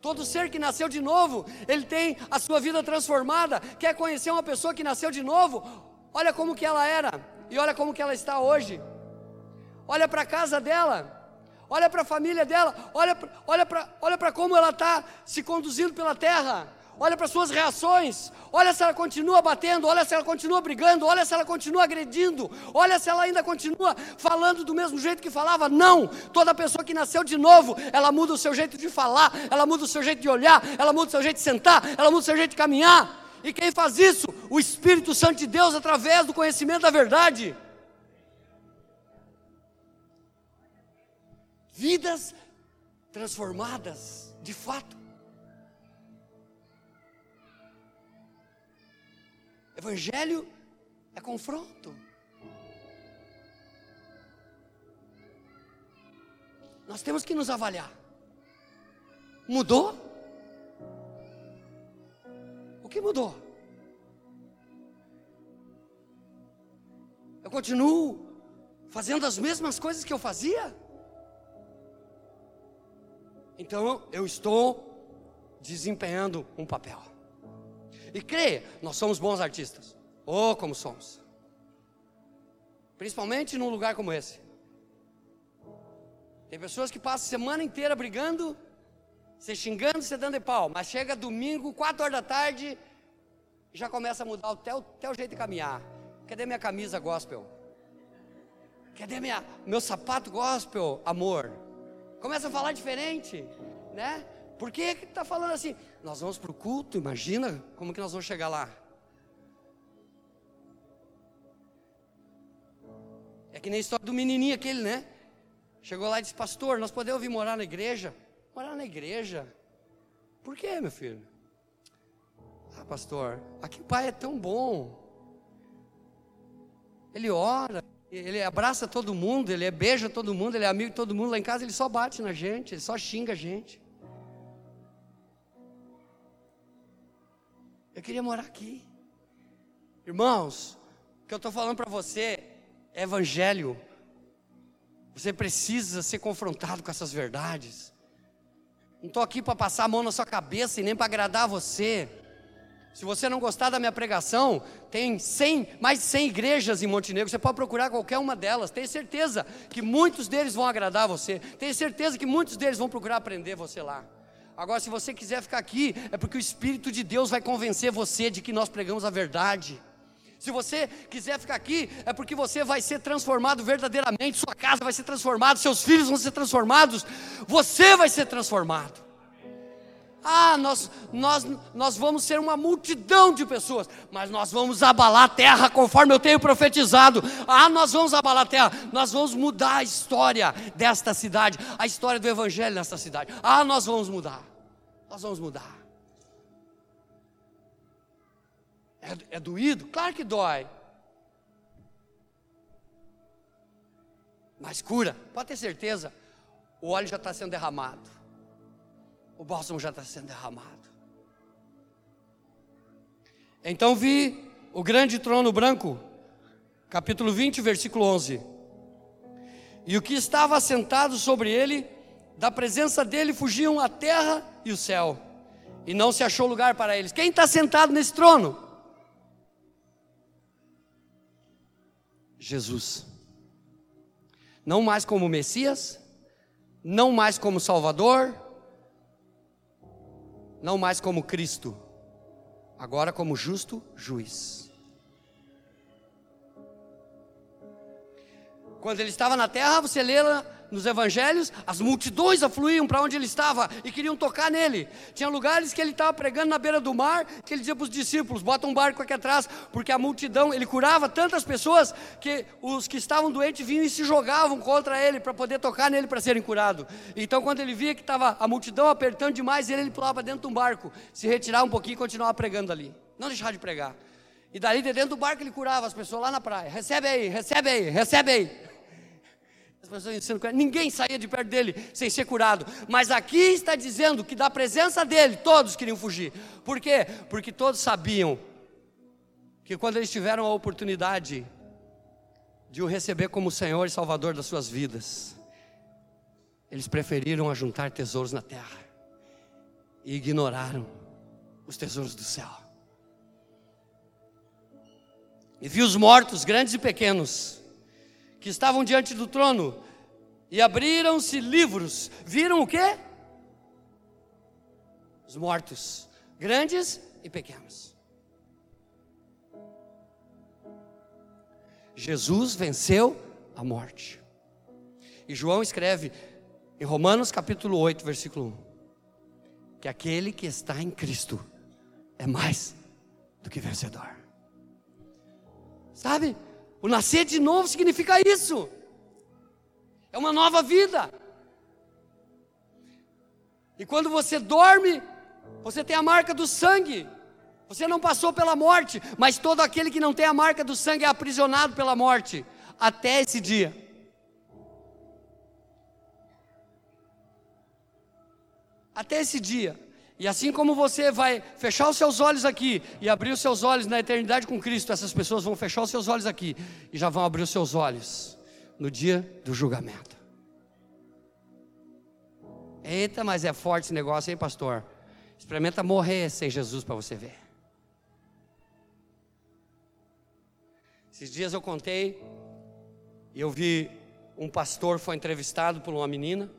Todo ser que nasceu de novo, ele tem a sua vida transformada. Quer conhecer uma pessoa que nasceu de novo? Olha como que ela era e olha como que ela está hoje. Olha para a casa dela olha para a família dela, olha, olha para olha como ela está se conduzindo pela terra, olha para suas reações, olha se ela continua batendo, olha se ela continua brigando, olha se ela continua agredindo, olha se ela ainda continua falando do mesmo jeito que falava. Não! Toda pessoa que nasceu de novo, ela muda o seu jeito de falar, ela muda o seu jeito de olhar, ela muda o seu jeito de sentar, ela muda o seu jeito de caminhar. E quem faz isso? O Espírito Santo de Deus através do conhecimento da verdade. Vidas transformadas, de fato. Evangelho é confronto. Nós temos que nos avaliar. Mudou? O que mudou? Eu continuo fazendo as mesmas coisas que eu fazia? Então eu estou desempenhando um papel. E creia, nós somos bons artistas. Oh, como somos. Principalmente num lugar como esse. Tem pessoas que passam a semana inteira brigando, se xingando, se dando de pau, mas chega domingo, quatro horas da tarde, já começa a mudar até o, até o jeito de caminhar. Cadê minha camisa gospel? Cadê minha, meu sapato gospel, amor? Começa a falar diferente, né? Por que está falando assim? Nós vamos para o culto, imagina como que nós vamos chegar lá. É que nem a história do menininho aquele, né? Chegou lá e disse, pastor, nós podemos vir morar na igreja? Morar na igreja? Por quê, meu filho? Ah, pastor, aqui o pai é tão bom. Ele ora, ele abraça todo mundo, ele beija todo mundo, ele é amigo de todo mundo. Lá em casa ele só bate na gente, ele só xinga a gente. Eu queria morar aqui. Irmãos, o que eu estou falando para você é evangelho. Você precisa ser confrontado com essas verdades. Não estou aqui para passar a mão na sua cabeça e nem para agradar você. Se você não gostar da minha pregação, tem 100, mais de 100 igrejas em Montenegro, você pode procurar qualquer uma delas. Tenho certeza que muitos deles vão agradar você. Tenho certeza que muitos deles vão procurar aprender você lá. Agora, se você quiser ficar aqui, é porque o Espírito de Deus vai convencer você de que nós pregamos a verdade. Se você quiser ficar aqui, é porque você vai ser transformado verdadeiramente, sua casa vai ser transformada, seus filhos vão ser transformados, você vai ser transformado. Ah, nós, nós, nós vamos ser uma multidão de pessoas, mas nós vamos abalar a terra conforme eu tenho profetizado. Ah, nós vamos abalar a terra, nós vamos mudar a história desta cidade, a história do Evangelho nesta cidade. Ah, nós vamos mudar, nós vamos mudar. É, é doído? Claro que dói. Mas cura, pode ter certeza, o óleo já está sendo derramado o bálsamo já está sendo derramado. Então vi o grande trono branco, capítulo 20, versículo 11. E o que estava sentado sobre ele, da presença dele fugiam a terra e o céu, e não se achou lugar para eles. Quem está sentado nesse trono? Jesus. Não mais como Messias, não mais como Salvador, não mais como Cristo, agora como justo juiz. Quando ele estava na terra, você lê nos evangelhos, as multidões afluíam para onde ele estava e queriam tocar nele. Tinha lugares que ele estava pregando na beira do mar, que ele dizia para os discípulos: bota um barco aqui atrás, porque a multidão, ele curava tantas pessoas que os que estavam doentes vinham e se jogavam contra ele para poder tocar nele para serem curados. Então, quando ele via que estava a multidão apertando demais, ele, ele pulava dentro de um barco, se retirava um pouquinho e continuava pregando ali. Não deixar de pregar. E dali de dentro do barco ele curava as pessoas lá na praia. Recebe aí, recebe aí, recebe aí. Ninguém saía de perto dele sem ser curado. Mas aqui está dizendo que da presença dele todos queriam fugir. Por quê? Porque todos sabiam que quando eles tiveram a oportunidade de o receber como Senhor e Salvador das suas vidas, eles preferiram ajuntar tesouros na terra e ignoraram os tesouros do céu. E viu os mortos, grandes e pequenos, que estavam diante do trono, e abriram-se livros. Viram o quê? Os mortos, grandes e pequenos. Jesus venceu a morte. E João escreve em Romanos capítulo 8, versículo 1, que aquele que está em Cristo é mais do que vencedor. Sabe? O nascer de novo significa isso. É uma nova vida. E quando você dorme, você tem a marca do sangue. Você não passou pela morte, mas todo aquele que não tem a marca do sangue é aprisionado pela morte até esse dia. Até esse dia. E assim como você vai fechar os seus olhos aqui e abrir os seus olhos na eternidade com Cristo, essas pessoas vão fechar os seus olhos aqui e já vão abrir os seus olhos no dia do julgamento. Eita, mas é forte esse negócio, hein, pastor? Experimenta morrer sem Jesus para você ver. Esses dias eu contei e eu vi um pastor foi entrevistado por uma menina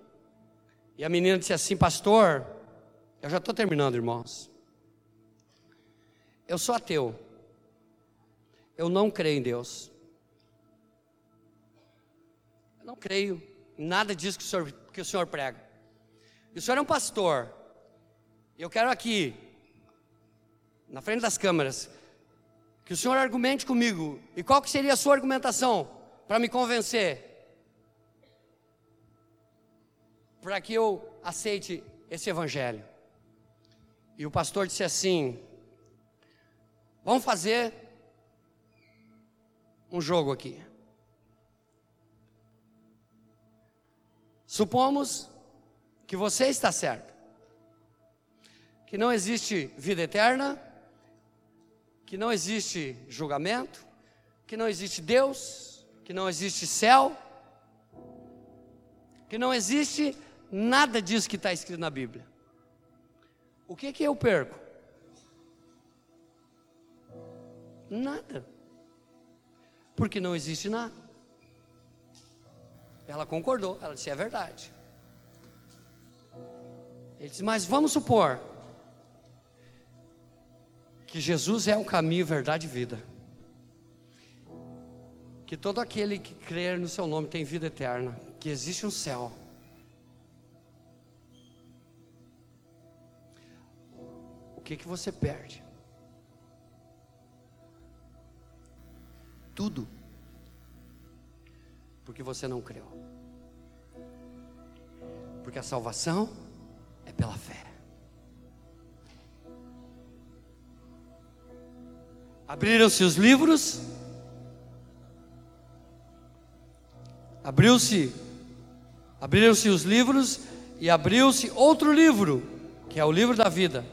e a menina disse assim, pastor, eu já estou terminando, irmãos. Eu sou ateu. Eu não creio em Deus. Não creio em nada disso que o senhor, que o senhor prega. E o senhor é um pastor. Eu quero aqui, na frente das câmeras, que o senhor argumente comigo. E qual que seria a sua argumentação para me convencer? Para que eu aceite esse evangelho. E o pastor disse assim: Vamos fazer um jogo aqui. Supomos que você está certo, que não existe vida eterna, que não existe julgamento, que não existe Deus, que não existe céu, que não existe nada disso que está escrito na Bíblia o que que eu perco? Nada. Porque não existe nada. Ela concordou, ela disse: é verdade. Ele disse: mas vamos supor que Jesus é o caminho, verdade e vida. que todo aquele que crer no seu nome tem vida eterna, que existe um céu. O que que você perde? Tudo. Porque você não creu. Porque a salvação é pela fé. Abriram-se os livros, abriu-se, abriram-se os livros e abriu-se outro livro, que é o livro da vida.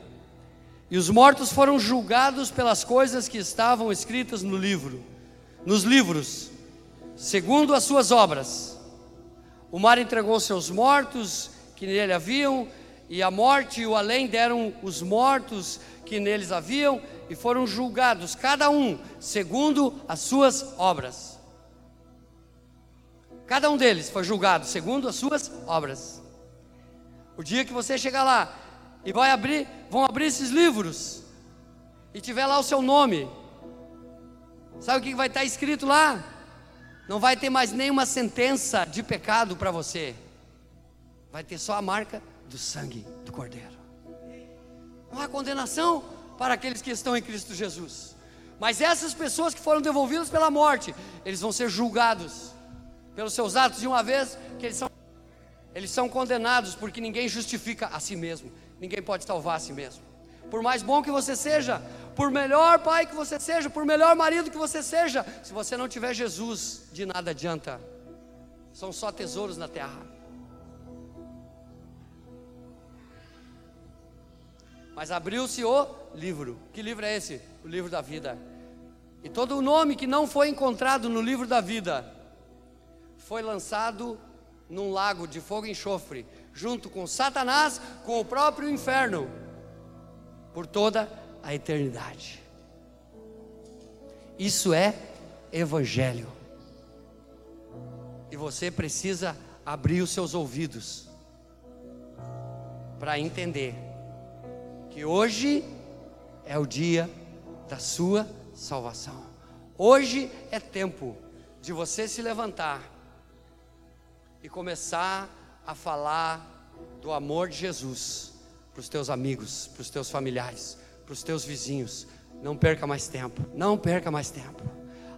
E os mortos foram julgados pelas coisas que estavam escritas no livro, nos livros, segundo as suas obras. O mar entregou seus mortos que nele haviam, e a morte e o além deram os mortos que neles haviam, e foram julgados, cada um, segundo as suas obras. Cada um deles foi julgado segundo as suas obras. O dia que você chegar lá e vai abrir, vão abrir esses livros e tiver lá o seu nome, sabe o que vai estar escrito lá? Não vai ter mais nenhuma sentença de pecado para você, vai ter só a marca do sangue do Cordeiro. Não há condenação, para aqueles que estão em Cristo Jesus. Mas essas pessoas que foram devolvidas pela morte, eles vão ser julgados pelos seus atos de uma vez que eles são eles são condenados porque ninguém justifica a si mesmo. Ninguém pode salvar a si mesmo. Por mais bom que você seja, por melhor pai que você seja, por melhor marido que você seja, se você não tiver Jesus, de nada adianta. São só tesouros na terra. Mas abriu-se o livro. Que livro é esse? O livro da vida. E todo o nome que não foi encontrado no livro da vida foi lançado num lago de fogo e enxofre, junto com Satanás, com o próprio inferno, por toda a eternidade. Isso é evangelho. E você precisa abrir os seus ouvidos para entender que hoje é o dia da sua salvação. Hoje é tempo de você se levantar e começar a falar do amor de Jesus para os teus amigos, para os teus familiares, para os teus vizinhos. Não perca mais tempo, não perca mais tempo.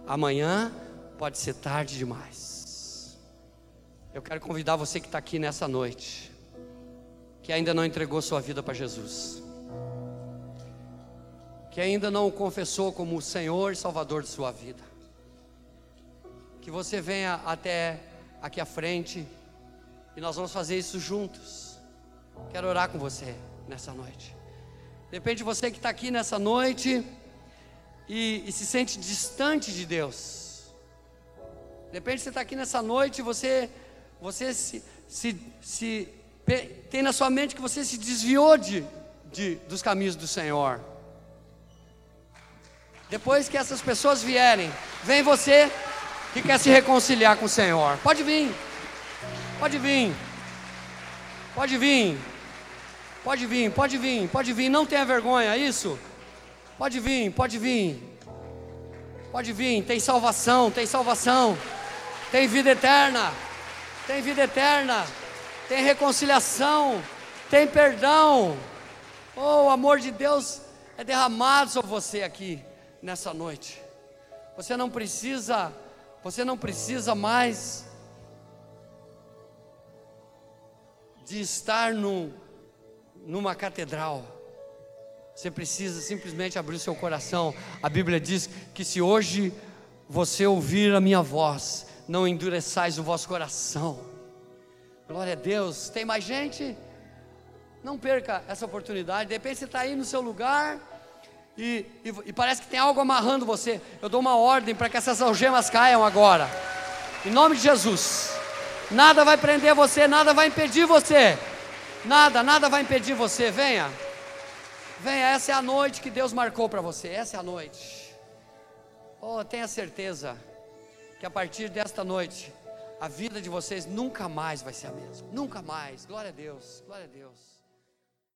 Amanhã pode ser tarde demais. Eu quero convidar você que está aqui nessa noite, que ainda não entregou sua vida para Jesus que ainda não o confessou como o Senhor e Salvador de sua vida. Que você venha até aqui à frente e nós vamos fazer isso juntos. Quero orar com você nessa noite. Depende de você que está aqui nessa noite e, e, se sente distante de Deus. Depende de você estar tá aqui nessa noite e você, você se, se, se, tem na sua mente que você se desviou de, de, dos caminhos do Senhor. Depois que essas pessoas vierem, vem você que quer se reconciliar com o Senhor. Pode vir. Pode vir. Pode vir. Pode vir, pode vir, pode vir. Não tenha vergonha, é isso? Pode vir, pode vir. Pode vir, tem salvação, tem salvação. Tem vida eterna. Tem vida eterna. Tem reconciliação. Tem perdão. Oh, o amor de Deus é derramado sobre você aqui nessa noite. Você não precisa, você não precisa mais de estar num, numa catedral. Você precisa simplesmente abrir o seu coração. A Bíblia diz que se hoje você ouvir a minha voz, não endureçais o vosso coração. Glória a Deus. Tem mais gente? Não perca essa oportunidade. De repente você está aí no seu lugar e, e, e, parece que tem algo amarrando você. Eu dou uma ordem para que essas algemas caiam agora. Em nome de Jesus. Nada vai prender você, nada vai impedir você. Nada, nada vai impedir você. Venha. Venha, essa é a noite que Deus marcou para você. Essa é a noite. Oh, tenha certeza que a partir desta noite, a vida de vocês nunca mais vai ser a mesma. Nunca mais. Glória a Deus. Glória a Deus.